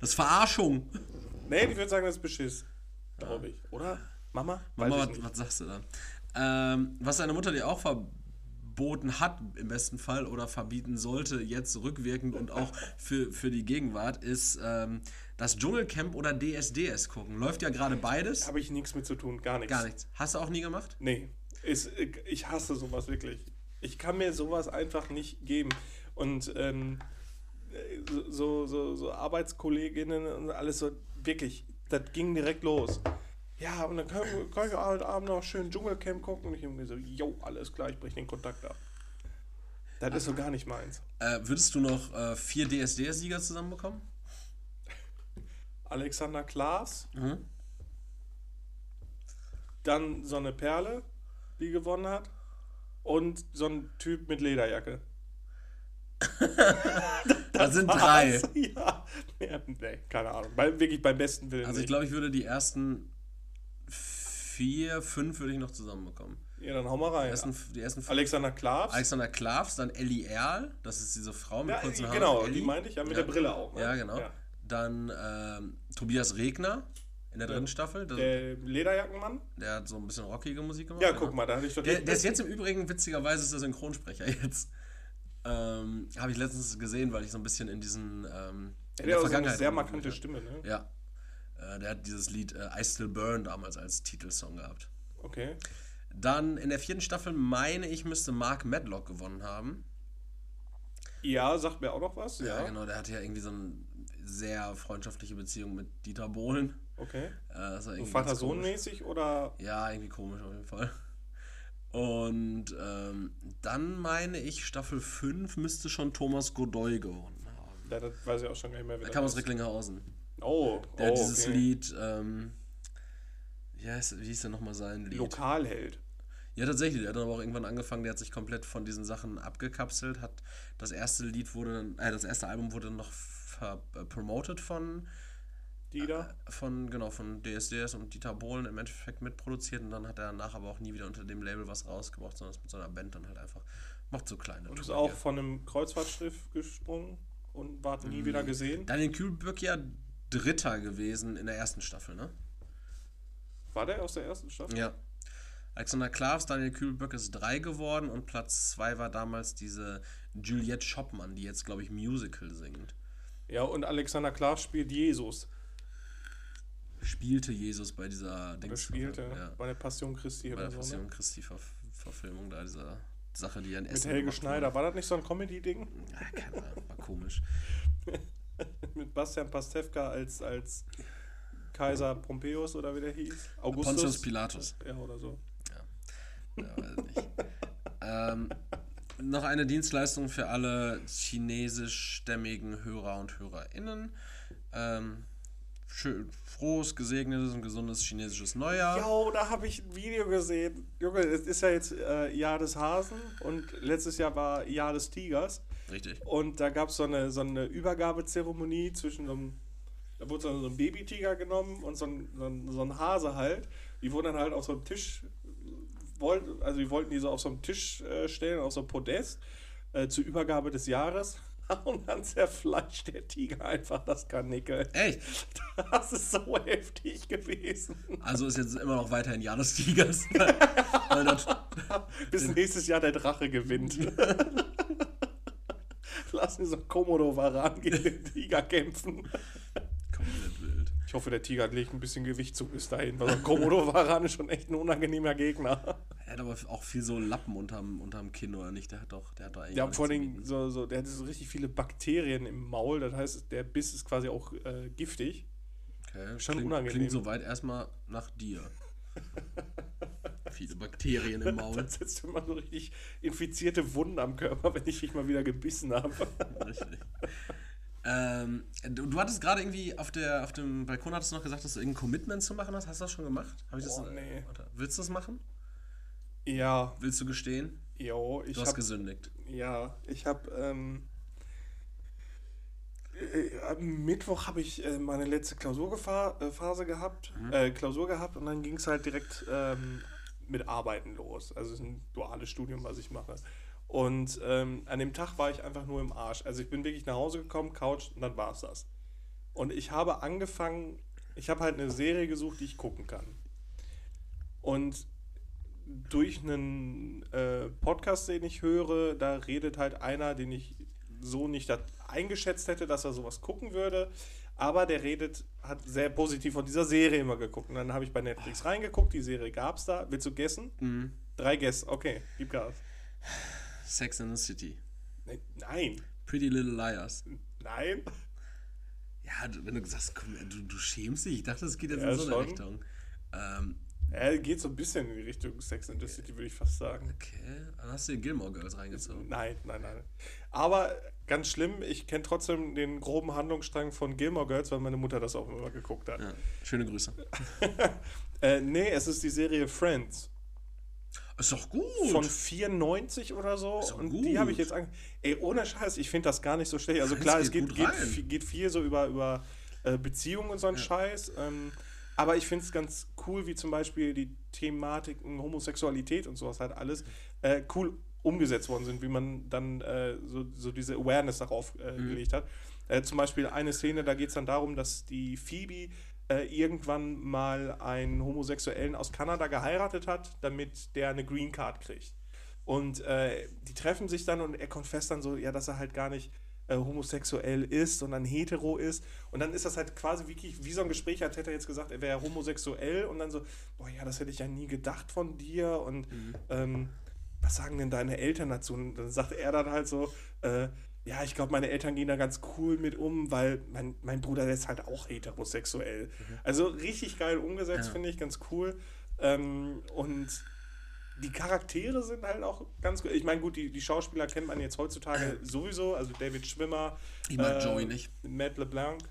Das ist Verarschung. Nee, die würde sagen, das ist Beschiss. Glaube ich. Oder? Mama? Mama, was, was sagst du da? Ähm, was deine Mutter dir auch verboten hat, im besten Fall, oder verbieten sollte, jetzt rückwirkend und auch für, für die Gegenwart, ist ähm, das Dschungelcamp oder DSDS gucken. Läuft ja gerade beides. Habe ich nichts mit zu tun. Gar nichts. Gar nichts. Hast du auch nie gemacht? Nee, ist, ich hasse sowas wirklich. Ich kann mir sowas einfach nicht geben. Und ähm, so, so, so Arbeitskolleginnen und alles so, wirklich, das ging direkt los. Ja, und dann kann, kann ich heute Abend noch schön Dschungelcamp gucken. Und ich irgendwie so, jo, alles klar, ich breche den Kontakt ab. Das ist so gar nicht meins. Äh, würdest du noch äh, vier DSDS-Sieger zusammenbekommen? Alexander Klaas, Mhm. dann so eine Perle, die gewonnen hat. Und so ein Typ mit Lederjacke. Das sind drei. Ja, ja nee, keine Ahnung. Bei, wirklich beim besten Willen. Also ich glaube, ich würde die ersten vier, fünf würde ich noch zusammenbekommen. Ja, dann hau mal rein. Die ersten, die ersten fünf. Alexander Klavs. Alexander Klavs, dann Ellie Erl, das ist diese Frau mit ja, kurzen Haaren. genau, Ellie. die meinte ich ja mit Ja. der Brille auch. Ne? Ja, genau. Ja. Dann ähm, Tobias Regner in der dritten Staffel. Der, Der Lederjackenmann? der hat so ein bisschen rockige Musik gemacht. Ja, genau. guck mal, da hatte ich doch Der, der ist jetzt im Übrigen, witzigerweise, ist der Synchronsprecher jetzt. Ähm, Habe ich letztens gesehen, weil ich so ein bisschen in diesen. Ähm, in der hat auch so eine Vergangenheit sehr markante. Stimme, ne? Ja. Äh, der hat dieses Lied äh, I Still Burn damals als Titelsong gehabt. Okay. Dann in der vierten Staffel, meine ich, müsste Mark Medlock gewonnen haben. Ja, sagt mir auch noch was. Ja, Ja, genau, der hatte ja irgendwie so eine sehr freundschaftliche Beziehung mit Dieter Bohlen. Okay. Äh, So. Vater-Sohn-mäßig oder? Ja, irgendwie komisch auf jeden Fall. Und ähm, dann meine ich, Staffel 5 müsste schon Thomas Godoy gewonnen haben. Ja, das weiß ich auch schon gar nicht mehr. wer Der das kam aus. Recklinghausen. Oh, Der oh, dieses okay. Lied, ähm, wie, heißt, wie hieß denn nochmal sein Lied? Lokalheld. Ja, tatsächlich. Der hat dann aber auch irgendwann angefangen, der hat sich komplett von diesen Sachen abgekapselt. Hat das erste Lied wurde dann, äh, das erste Album wurde dann noch äh, promoted von, Die da? von, genau, von DSDS und Dieter Bohlen im Endeffekt mitproduziert und dann hat er danach aber auch nie wieder unter dem Label was rausgebracht, sondern ist mit seiner Band dann halt einfach, macht so kleine Und ist Touren auch hier. von einem Kreuzfahrtschiff gesprungen und war Mhm. nie wieder gesehen. Daniel Kühlböck ja Dritter gewesen in der ersten Staffel, ne? War der aus der ersten Staffel? Ja. Alexander Klavs, Daniel Kühlböck ist drei geworden und Platz zwei war damals diese Juliette Schoppmann, die jetzt, glaube ich, Musical singt. Ja, und Alexander Klaas spielt Jesus. Spielte Jesus bei dieser Dings spielte ja, bei der Passion Christi bei oder der so. Passion Ne? Christi -Ver Verfilmung da, dieser Sache, die er in Mit Essen Helge gemacht Schneider. War das nicht so ein Comedy-Ding? Ja, keine Ahnung, war komisch. Mit Bastian Pastewka als, als Kaiser Pompeius oder wie der hieß? Augustus? Pontius Pilatus. Ja, oder so. Ja, weiß nicht. ähm, noch eine Dienstleistung für alle chinesischstämmigen Hörer und HörerInnen. Ähm, schön, frohes, gesegnetes und gesundes chinesisches Neujahr. Jo, da habe ich ein Video gesehen. Junge, es ist ja jetzt äh, Jahr des Hasen und letztes Jahr war Jahr des Tigers. Richtig. Und da gab so es eine, so eine Übergabezeremonie zwischen so einem, da wurde so ein Babytiger genommen und so ein, so, ein, so ein Hase halt. Die wurden dann halt auf so einem Tisch, also die wollten die so auf so einem Tisch äh, stellen, auf so einem Podest, äh, zur Übergabe des Jahres. Und dann zerfleischt der Tiger einfach das Karnickel. Echt? Das ist so heftig gewesen. Also ist jetzt immer noch weiterhin Jahr des Tigers. Bis nächstes Jahr der Drache gewinnt. Lassen so Komodo-Varan gegen den Tiger kämpfen. komplett wild. Ich hoffe, der Tiger legt ein bisschen Gewicht zu bis dahin, weil so ein Komodo-Varan ist schon echt ein unangenehmer Gegner. Er hat aber auch viel so Lappen unterm, unterm Kinn, oder nicht? Der hat doch, der hat doch eigentlich. Hat vor allem so, so, der hat so richtig viele Bakterien im Maul, das heißt, der Biss ist quasi auch äh, giftig. Okay, schon klingt, unangenehm. Klingt soweit erstmal nach dir. Viele Bakterien im Maul. Dann setzt du immer so richtig infizierte Wunden am Körper, wenn ich dich mal wieder gebissen habe. Richtig. Ähm, du, du hattest gerade irgendwie auf, der, auf dem Balkon hattest du noch gesagt, dass du irgendein Commitment zu machen hast. Hast du das schon gemacht? Hab ich das, Boah, nee. Warte, willst du das machen? Ja, Willst du gestehen? jo, ich Du hast habe gesündigt. Ja, ich habe ähm, äh, am Mittwoch habe ich äh, meine letzte Klausurphase gehabt, äh, Klausur gehabt und dann ging es halt direkt ähm, mit Arbeiten los. Also es ist ein duales Studium, was ich mache. Und ähm, an dem Tag war ich einfach nur im Arsch. Also ich bin wirklich nach Hause gekommen, Couch und dann war es das. Und ich habe angefangen, ich habe halt eine Serie gesucht, die ich gucken kann. Und durch einen äh, Podcast, den ich höre, da redet halt einer, den ich so nicht eingeschätzt hätte, dass er sowas gucken würde. Aber der redet, hat sehr positiv von dieser Serie immer geguckt. Und dann habe ich bei Netflix reingeguckt, die Serie gab es da. Willst du guessen? Mhm. Drei Guess, okay, gib Gas. Sex in the City. Ne- Nein, Pretty Little Liars. nein. Ja, wenn du sagst, komm, du, du schämst dich. Ich dachte, es geht jetzt Ja, in so eine schon. Richtung. Ähm, Er geht so ein bisschen in die Richtung Sex and the City, würde ich fast sagen. okay, dann hast du dir Gilmore Girls reingezogen. Nein, nein, nein. Aber ganz schlimm, ich kenne trotzdem den groben Handlungsstrang von Gilmore Girls, weil meine Mutter das auch immer geguckt hat. Ja, schöne Grüße. Äh, nee, es ist die Serie Friends. Ist doch gut. Von 94 oder so. und gut. die habe ich jetzt an. Ey, ohne Scheiß, ich finde das gar nicht so schlecht. Also klar, es geht, geht, geht, viel so über, über äh, Beziehungen und so ein ja. Scheiß. Ähm, aber ich finde es ganz cool, wie zum Beispiel die Thematiken Homosexualität und sowas halt alles äh, cool umgesetzt worden sind, wie man dann äh, so, so diese Awareness darauf äh, mhm. gelegt hat. Äh, zum Beispiel eine Szene, da geht es dann darum, dass die Phoebe äh, irgendwann mal einen Homosexuellen aus Kanada geheiratet hat, damit der eine Green Card kriegt. Und äh, die treffen sich dann und er konfesst dann so, ja, dass er halt gar nicht äh, homosexuell ist, sondern hetero ist. Und dann ist das halt quasi wirklich wie so ein Gespräch, als hätte er jetzt gesagt, er wäre homosexuell und dann so, boah, ja, das hätte ich ja nie gedacht von dir und mhm. ähm, was sagen denn deine Eltern dazu? Und dann sagt er dann halt so, äh, ja, ich glaube, meine Eltern gehen da ganz cool mit um, weil mein, mein Bruder der ist halt auch heterosexuell. Mhm. Also richtig geil umgesetzt, ja. finde ich, ganz cool. Ähm, und die Charaktere sind halt auch ganz gut. Ich meine, gut, die, die Schauspieler kennt man jetzt heutzutage sowieso. Also David Schwimmer. Ich mag äh, Joey nicht. Matt LeBlanc.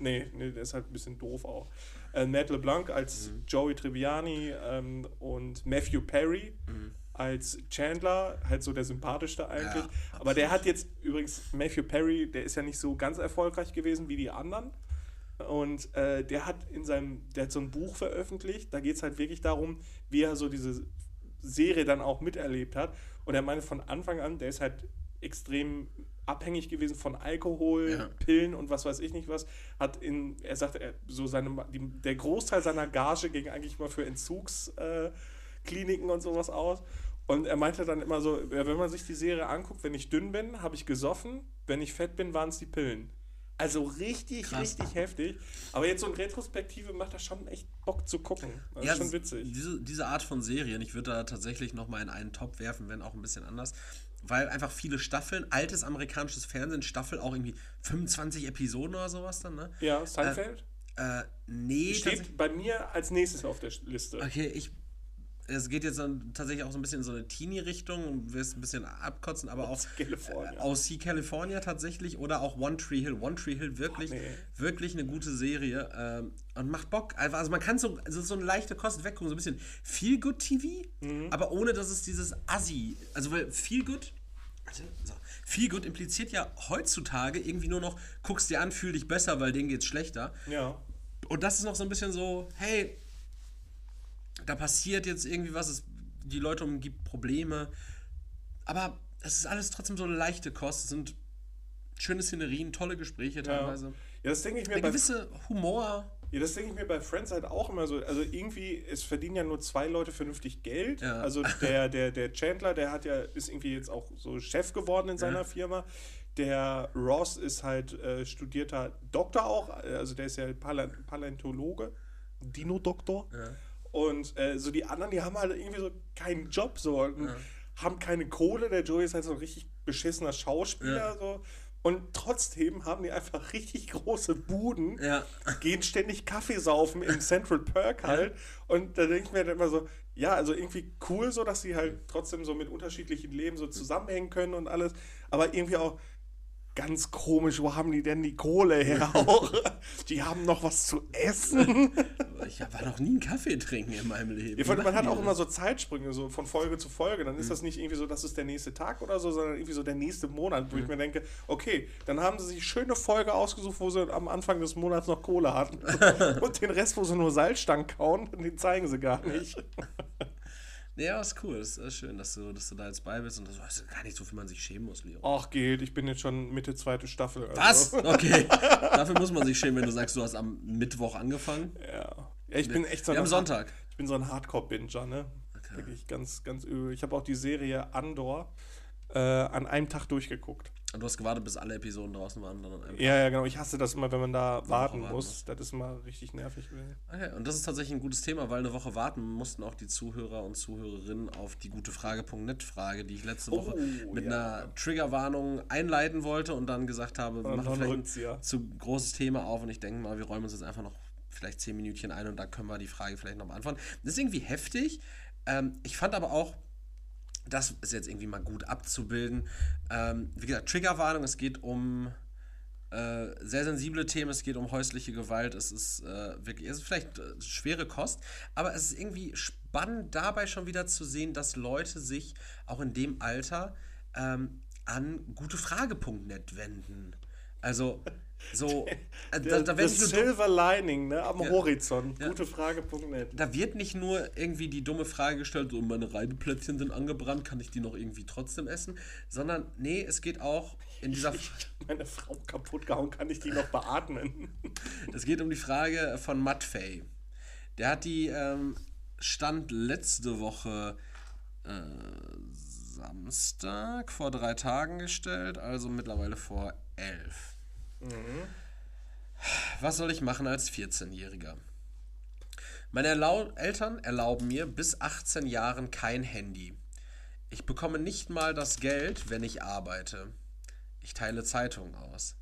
Nee, nee, der ist halt ein bisschen doof auch. Äh, Matt LeBlanc als mhm. Joey Tribbiani ähm, und Matthew Perry mhm. Als Chandler, halt so der sympathischste eigentlich. Ja, Aber der hat jetzt übrigens, Matthew Perry, der ist ja nicht so ganz erfolgreich gewesen wie die anderen. Und äh, der hat in seinem, der hat so ein Buch veröffentlicht, da geht es halt wirklich darum, wie er so diese Serie dann auch miterlebt hat. Und er meinte von Anfang an, der ist halt extrem abhängig gewesen von Alkohol, ja. Pillen und was weiß ich nicht was. Hat in, er sagte, er, so seine, die, der Großteil seiner Gage ging eigentlich mal für Entzugskliniken äh, und sowas aus. Und er meinte dann immer so, wenn man sich die Serie anguckt, wenn ich dünn bin, habe ich gesoffen, wenn ich fett bin, waren es die Pillen. Also richtig, Krass. richtig heftig. Aber jetzt so in Retrospektive macht das schon echt Bock zu gucken. Das ja, ist schon witzig. Diese, diese Art von Serien, ich würde da tatsächlich nochmal in einen Top werfen, wenn auch ein bisschen anders. Weil einfach viele Staffeln, altes amerikanisches Fernsehen, Staffel auch irgendwie 25 Episoden oder sowas dann, ne? Ja, Seinfeld? Äh, äh, nee. Steht bei mir als nächstes auf der Liste. Okay, ich es geht jetzt dann tatsächlich auch so ein bisschen in so eine Teenie-Richtung, wirst ein bisschen abkotzen, aber auch California. aus Sea California tatsächlich oder auch One Tree Hill. One Tree Hill wirklich, oh, nee. wirklich eine gute Serie ähm, und macht Bock. Also man kann so, also so eine leichte Kost weggucken, so ein bisschen Feel Good TV, mhm. aber ohne dass es dieses Assi, also weil Feel Good, so, Feel Good impliziert ja heutzutage irgendwie nur noch, guckst dir an, fühl dich besser, weil denen geht's schlechter. Ja. Und das ist noch so ein bisschen so, hey, da passiert jetzt irgendwie was, es, die Leute umgibt Probleme. Aber es ist alles trotzdem so eine leichte Kost. Es sind schöne Szenerien, tolle Gespräche teilweise. Ja, ja das denke ich mir. Ein gewisse Humor. Ja, das denke ich mir bei Friends halt auch immer so. Also irgendwie, es verdienen ja nur zwei Leute vernünftig Geld. Ja. Also der, der, der Chandler, der hat ja, ist irgendwie jetzt auch so Chef geworden in seiner ja. Firma. Der Ross ist halt äh, studierter Doktor auch, also der ist ja Paläontologe, Dino-Doktor. Ja. Und äh, so die anderen, die haben halt irgendwie so keinen Job so und ja. haben keine Kohle. Der Joey ist halt so ein richtig beschissener Schauspieler. Ja. So. Und trotzdem haben die einfach richtig große Buden, ja. gehen ständig Kaffee saufen im Central Perk halt. Und da denke ich mir dann immer so, ja, also irgendwie cool so, dass sie halt trotzdem so mit unterschiedlichen Leben so zusammenhängen können und alles. Aber irgendwie auch, ganz komisch, wo haben die denn die Kohle her auch? die haben noch was zu essen. ich war noch nie einen Kaffee trinken in meinem Leben. Ja, man hat auch immer so Zeitsprünge, so von Folge zu Folge. Dann ist mhm. das nicht irgendwie so, das ist der nächste Tag oder so, sondern irgendwie so der nächste Monat, wo mhm. ich mir denke, okay, dann haben sie sich schöne Folge ausgesucht, wo sie am Anfang des Monats noch Kohle hatten. Und den Rest, wo sie nur Salzstangen kauen, den zeigen sie gar nicht. Ja, ist cool. Es ist schön, dass du, dass du da jetzt bei bist und das ist gar nicht so, viel man sich schämen muss, Leo. Ach, geht. Ich bin jetzt schon Mitte zweite Staffel. Also. Was? Okay. Dafür muss man sich schämen, wenn du sagst, du hast am Mittwoch angefangen. Ja. ja ich bin echt so ein. Am Sonntag. Ich bin so ein Hardcore-Binger, ne? Okay. Wirklich ganz, ganz übel. Ich habe auch die Serie Andor äh, an einem Tag durchgeguckt. Und du hast gewartet, bis alle Episoden draußen waren? Ja, ja, genau. Ich hasse das immer, wenn man da warten, warten muss. Das ist immer richtig nervig. Okay, und das ist tatsächlich ein gutes Thema, weil eine Woche warten mussten auch die Zuhörer und Zuhörerinnen auf die gute Frage.net Frage, die ich letzte Woche oh, mit ja. einer Triggerwarnung einleiten wollte und dann gesagt habe, wir machen vielleicht ein zu großes Thema auf und ich denke mal, wir räumen uns jetzt einfach noch vielleicht zehn Minütchen ein und da können wir die Frage vielleicht noch beantworten. Das ist irgendwie heftig. Ähm, ich fand aber auch, das ist jetzt irgendwie mal gut abzubilden. Ähm, wie gesagt, Triggerwarnung, es geht um Äh, sehr sensible Themen, es geht um häusliche Gewalt, es ist äh, wirklich, es ist vielleicht äh, schwere Kost, aber es ist irgendwie spannend dabei schon wieder zu sehen, dass Leute sich auch in dem Alter ähm, an gutefrage.net wenden. Also so, äh, da, da das Silver Lining ne, am ja, Horizont. Ja. Gutefrage.net. Da wird nicht nur irgendwie die dumme Frage gestellt, so meine Reibeplätzchen sind angebrannt, kann ich die noch irgendwie trotzdem essen? Sondern nee, es geht auch in dieser. Ich, meine Frau kaputt gehauen, kann ich die noch beatmen? Es geht um die Frage von Matt Der hat die ähm, Stand letzte Woche äh, Samstag vor drei Tagen gestellt, also mittlerweile vor elf. Mhm. Was soll ich machen als 14-Jähriger? Meine Erlau Eltern erlauben mir bis 18 Jahren kein Handy. Ich bekomme nicht mal das Geld, wenn ich arbeite. Ich teile Zeitungen aus.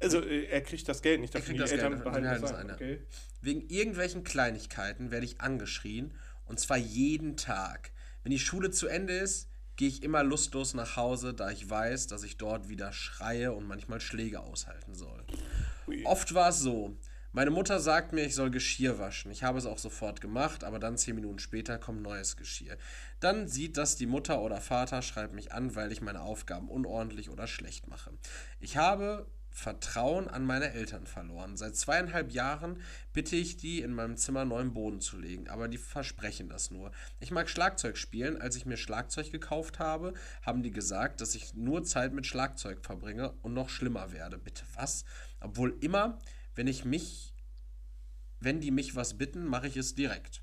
Also äh, er kriegt das Geld nicht, er kriegt das Eltern Geld, behalten das eine. Okay. Wegen irgendwelchen Kleinigkeiten werde ich angeschrien und zwar jeden Tag. Wenn die Schule zu Ende ist, gehe ich immer lustlos nach Hause, da ich weiß, dass ich dort wieder schreie und manchmal Schläge aushalten soll. Oft war es so. Meine Mutter sagt mir, ich soll Geschirr waschen. Ich habe es auch sofort gemacht, aber dann zehn Minuten später kommt neues Geschirr. Dann sieht das die Mutter oder Vater, schreibt mich an, weil ich meine Aufgaben unordentlich oder schlecht mache. Ich habe Vertrauen an meine Eltern verloren. Seit zweieinhalb Jahren bitte ich die, in meinem Zimmer neuen Boden zu legen, aber die versprechen das nur. Ich mag Schlagzeug spielen. Als ich mir Schlagzeug gekauft habe, haben die gesagt, dass ich nur Zeit mit Schlagzeug verbringe und noch schlimmer werde. Bitte was? Obwohl immer, wenn ich mich, wenn die mich was bitten, mache ich es direkt.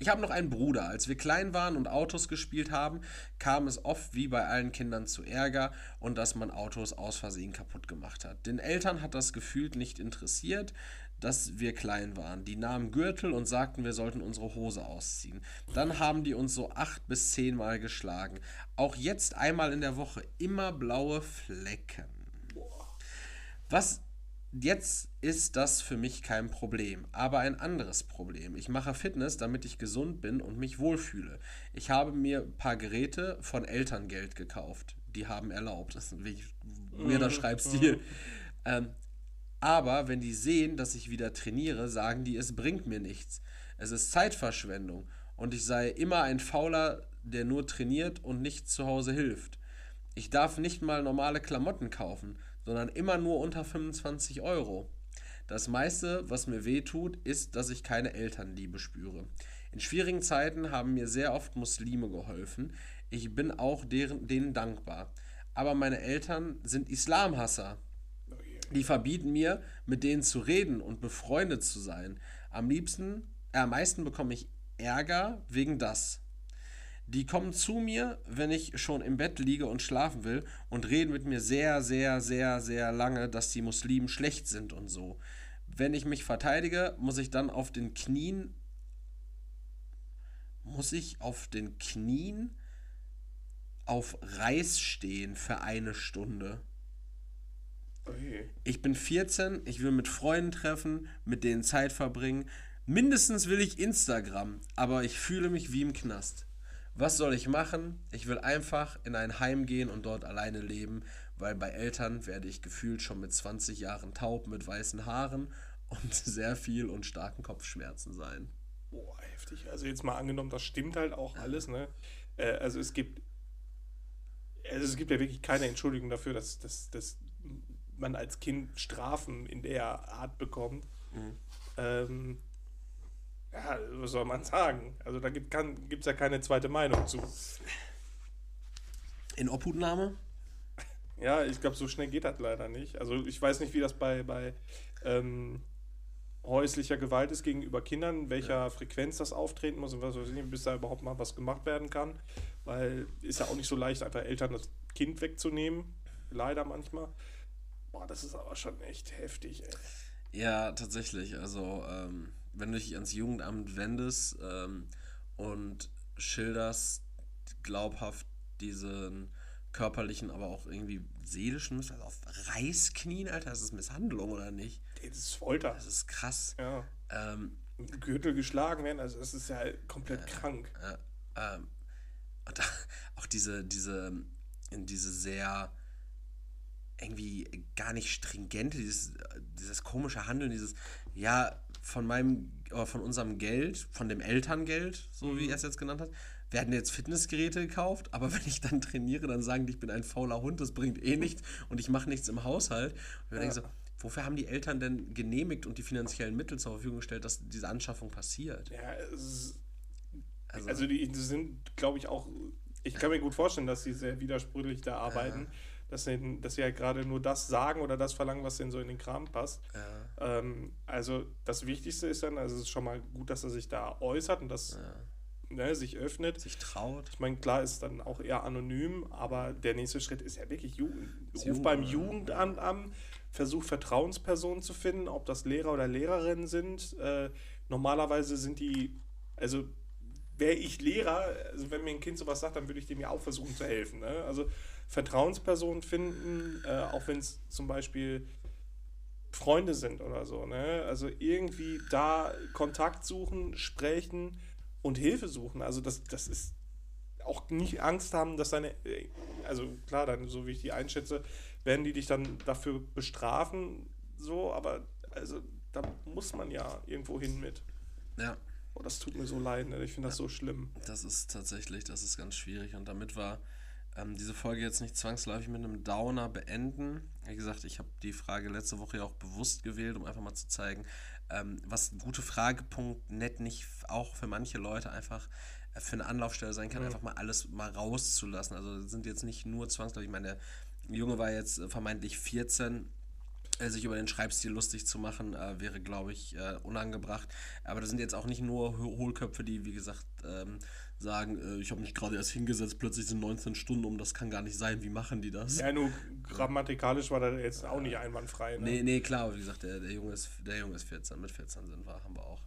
Ich habe noch einen Bruder. Als wir klein waren und Autos gespielt haben, kam es oft wie bei allen Kindern zu Ärger und dass man Autos aus Versehen kaputt gemacht hat. Den Eltern hat das gefühlt nicht interessiert, dass wir klein waren. Die nahmen Gürtel und sagten, wir sollten unsere Hose ausziehen. Dann haben die uns so acht bis zehnmal geschlagen. Auch jetzt einmal in der Woche immer blaue Flecken. Was Jetzt ist das für mich kein Problem, aber ein anderes Problem. Ich mache Fitness, damit ich gesund bin und mich wohlfühle. Ich habe mir ein paar Geräte von Elterngeld gekauft. Die haben erlaubt. Das ist ein wirklich weirder mhm. Schreibstil. Mhm. Ähm, aber wenn die sehen, dass ich wieder trainiere, sagen die, es bringt mir nichts. Es ist Zeitverschwendung und ich sei immer ein Fauler, der nur trainiert und nicht zu Hause hilft. Ich darf nicht mal normale Klamotten kaufen sondern immer nur unter 25 Euro. Das meiste, was mir weh tut, ist, dass ich keine Elternliebe spüre. In schwierigen Zeiten haben mir sehr oft Muslime geholfen. Ich bin auch deren, denen dankbar. Aber meine Eltern sind Islamhasser. Die verbieten mir, mit denen zu reden und befreundet zu sein. Am liebsten, äh, am meisten bekomme ich Ärger wegen das. Die kommen zu mir, wenn ich schon im Bett liege und schlafen will und reden mit mir sehr, sehr, sehr, sehr lange, dass die Muslimen schlecht sind und so. Wenn ich mich verteidige, muss ich dann auf den Knien muss ich auf den Knien auf Reis stehen für eine Stunde. Okay. Ich bin 14, ich will mit Freunden treffen, mit denen Zeit verbringen. Mindestens will ich Instagram, aber ich fühle mich wie im Knast. Was soll ich machen? Ich will einfach in ein Heim gehen und dort alleine leben, weil bei Eltern werde ich gefühlt schon mit 20 Jahren taub mit weißen Haaren und sehr viel und starken Kopfschmerzen sein. Boah, heftig. Also jetzt mal angenommen, das stimmt halt auch alles, ne? Äh, also es gibt also es gibt ja wirklich keine Entschuldigung dafür, dass, dass, dass man als Kind Strafen in der Art bekommt. Mhm. Ähm, ja, was soll man sagen? Also da gibt es ja keine zweite Meinung zu. In Obhutnahme? Ja, ich glaube, so schnell geht das leider nicht. Also ich weiß nicht, wie das bei, bei ähm, häuslicher Gewalt ist gegenüber Kindern, welcher ja. Frequenz das auftreten muss und was weiß ich, bis da überhaupt mal was gemacht werden kann. Weil ist ja auch nicht so leicht, einfach Eltern das Kind wegzunehmen. Leider manchmal. Boah, das ist aber schon echt heftig, ey. Ja, tatsächlich. Also, ähm, wenn du dich ans Jugendamt wendest ähm, und schilderst glaubhaft diesen körperlichen, aber auch irgendwie seelischen Misshandlung. Also auf Reißknien, Alter, das ist Misshandlung oder nicht? Das ist Folter. Das ist krass. Ja. Ähm, Gürtel geschlagen werden, also das ist ja komplett äh, krank. Äh, ähm, und auch diese, diese, diese sehr irgendwie gar nicht stringente, dieses, dieses komische Handeln, dieses, ja, von meinem, oder von unserem Geld, von dem Elterngeld, so mhm. wie er es jetzt genannt hat, werden jetzt Fitnessgeräte gekauft, aber wenn ich dann trainiere, dann sagen die, ich bin ein fauler Hund, das bringt eh nichts und ich mache nichts im Haushalt. Und ich ja. denke so, wofür haben die Eltern denn genehmigt und die finanziellen Mittel zur Verfügung gestellt, dass diese Anschaffung passiert? Ja, also, also die, sind, glaube ich, auch, ich kann mir gut vorstellen, dass sie sehr widersprüchlich da arbeiten. Ja dass sie, dass sie ja gerade nur das sagen oder das verlangen, was denen so in den Kram passt. Ja. Ähm, also das Wichtigste ist dann, also es ist schon mal gut, dass er sich da äußert und das ja. ne, sich öffnet. Sich traut. Ich meine, klar ist dann auch eher anonym, aber der nächste Schritt ist ja wirklich Jugend. Ruf Jugend, beim Jugendamt an, versuch Vertrauenspersonen zu finden, ob das Lehrer oder Lehrerinnen sind. Äh, normalerweise sind die, also wäre ich Lehrer, also wenn mir ein Kind sowas sagt, dann würde ich dem ja auch versuchen zu helfen. Ne? Also Vertrauenspersonen finden, äh, auch wenn es zum Beispiel Freunde sind oder so. Ne? Also irgendwie da Kontakt suchen, sprechen und Hilfe suchen. Also das, das ist auch nicht Angst haben, dass deine, also klar, dann, so wie ich die einschätze, werden die dich dann dafür bestrafen, so, aber also da muss man ja irgendwo hin mit. Ja. Oh, das tut mir so leid, ne? ich finde das so schlimm. Das ist tatsächlich, das ist ganz schwierig und damit war ähm, diese Folge jetzt nicht zwangsläufig mit einem Downer beenden. Wie gesagt, ich habe die Frage letzte Woche ja auch bewusst gewählt, um einfach mal zu zeigen, ähm, was gutefrage.net nicht auch für manche Leute einfach äh, für eine Anlaufstelle sein kann, mhm. einfach mal alles mal rauszulassen. Also sind jetzt nicht nur zwangsläufig, ich meine, der Junge war jetzt äh, vermeintlich 14, äh, sich über den Schreibstil lustig zu machen, äh, wäre, glaube ich, äh, unangebracht. Aber das sind jetzt auch nicht nur Hohlköpfe, die, wie gesagt, ähm, sagen, äh, ich habe mich gerade erst hingesetzt, plötzlich sind 19 Stunden um, das kann gar nicht sein, wie machen die das? Ja, nur grammatikalisch war das jetzt auch nicht einwandfrei. Ne? Nee, nee, klar, wie gesagt, der, der, Junge ist, der Junge ist 14, mit 14 sind wir, haben wir auch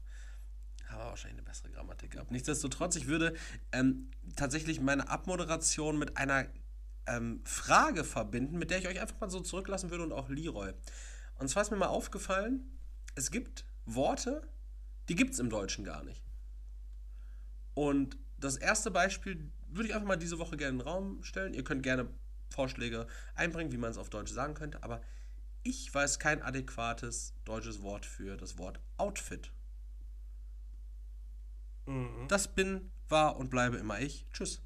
haben wir wahrscheinlich eine bessere Grammatik gehabt. Nichtsdestotrotz, ich würde ähm, tatsächlich meine Abmoderation mit einer ähm, Frage verbinden, mit der ich euch einfach mal so zurücklassen würde und auch Leroy. Und zwar ist mir mal aufgefallen, es gibt Worte, die gibt es im Deutschen gar nicht. Und das erste Beispiel würde ich einfach mal diese Woche gerne in den Raum stellen. Ihr könnt gerne Vorschläge einbringen, wie man es auf Deutsch sagen könnte, aber ich weiß kein adäquates deutsches Wort für das Wort Outfit. Mhm. Das bin, war und bleibe immer ich. Tschüss.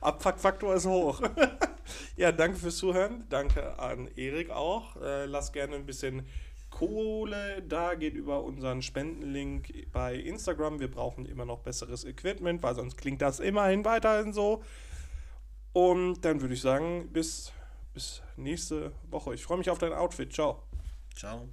Abfuckfaktor ist hoch. ja, danke fürs Zuhören. Danke an Erik auch. Äh, lass gerne ein bisschen Kohle da, geht über unseren Spendenlink bei Instagram. Wir brauchen immer noch besseres Equipment, weil sonst klingt das immerhin weiterhin so. Und dann würde ich sagen, bis, bis nächste Woche. Ich freue mich auf dein Outfit. Ciao. Ciao.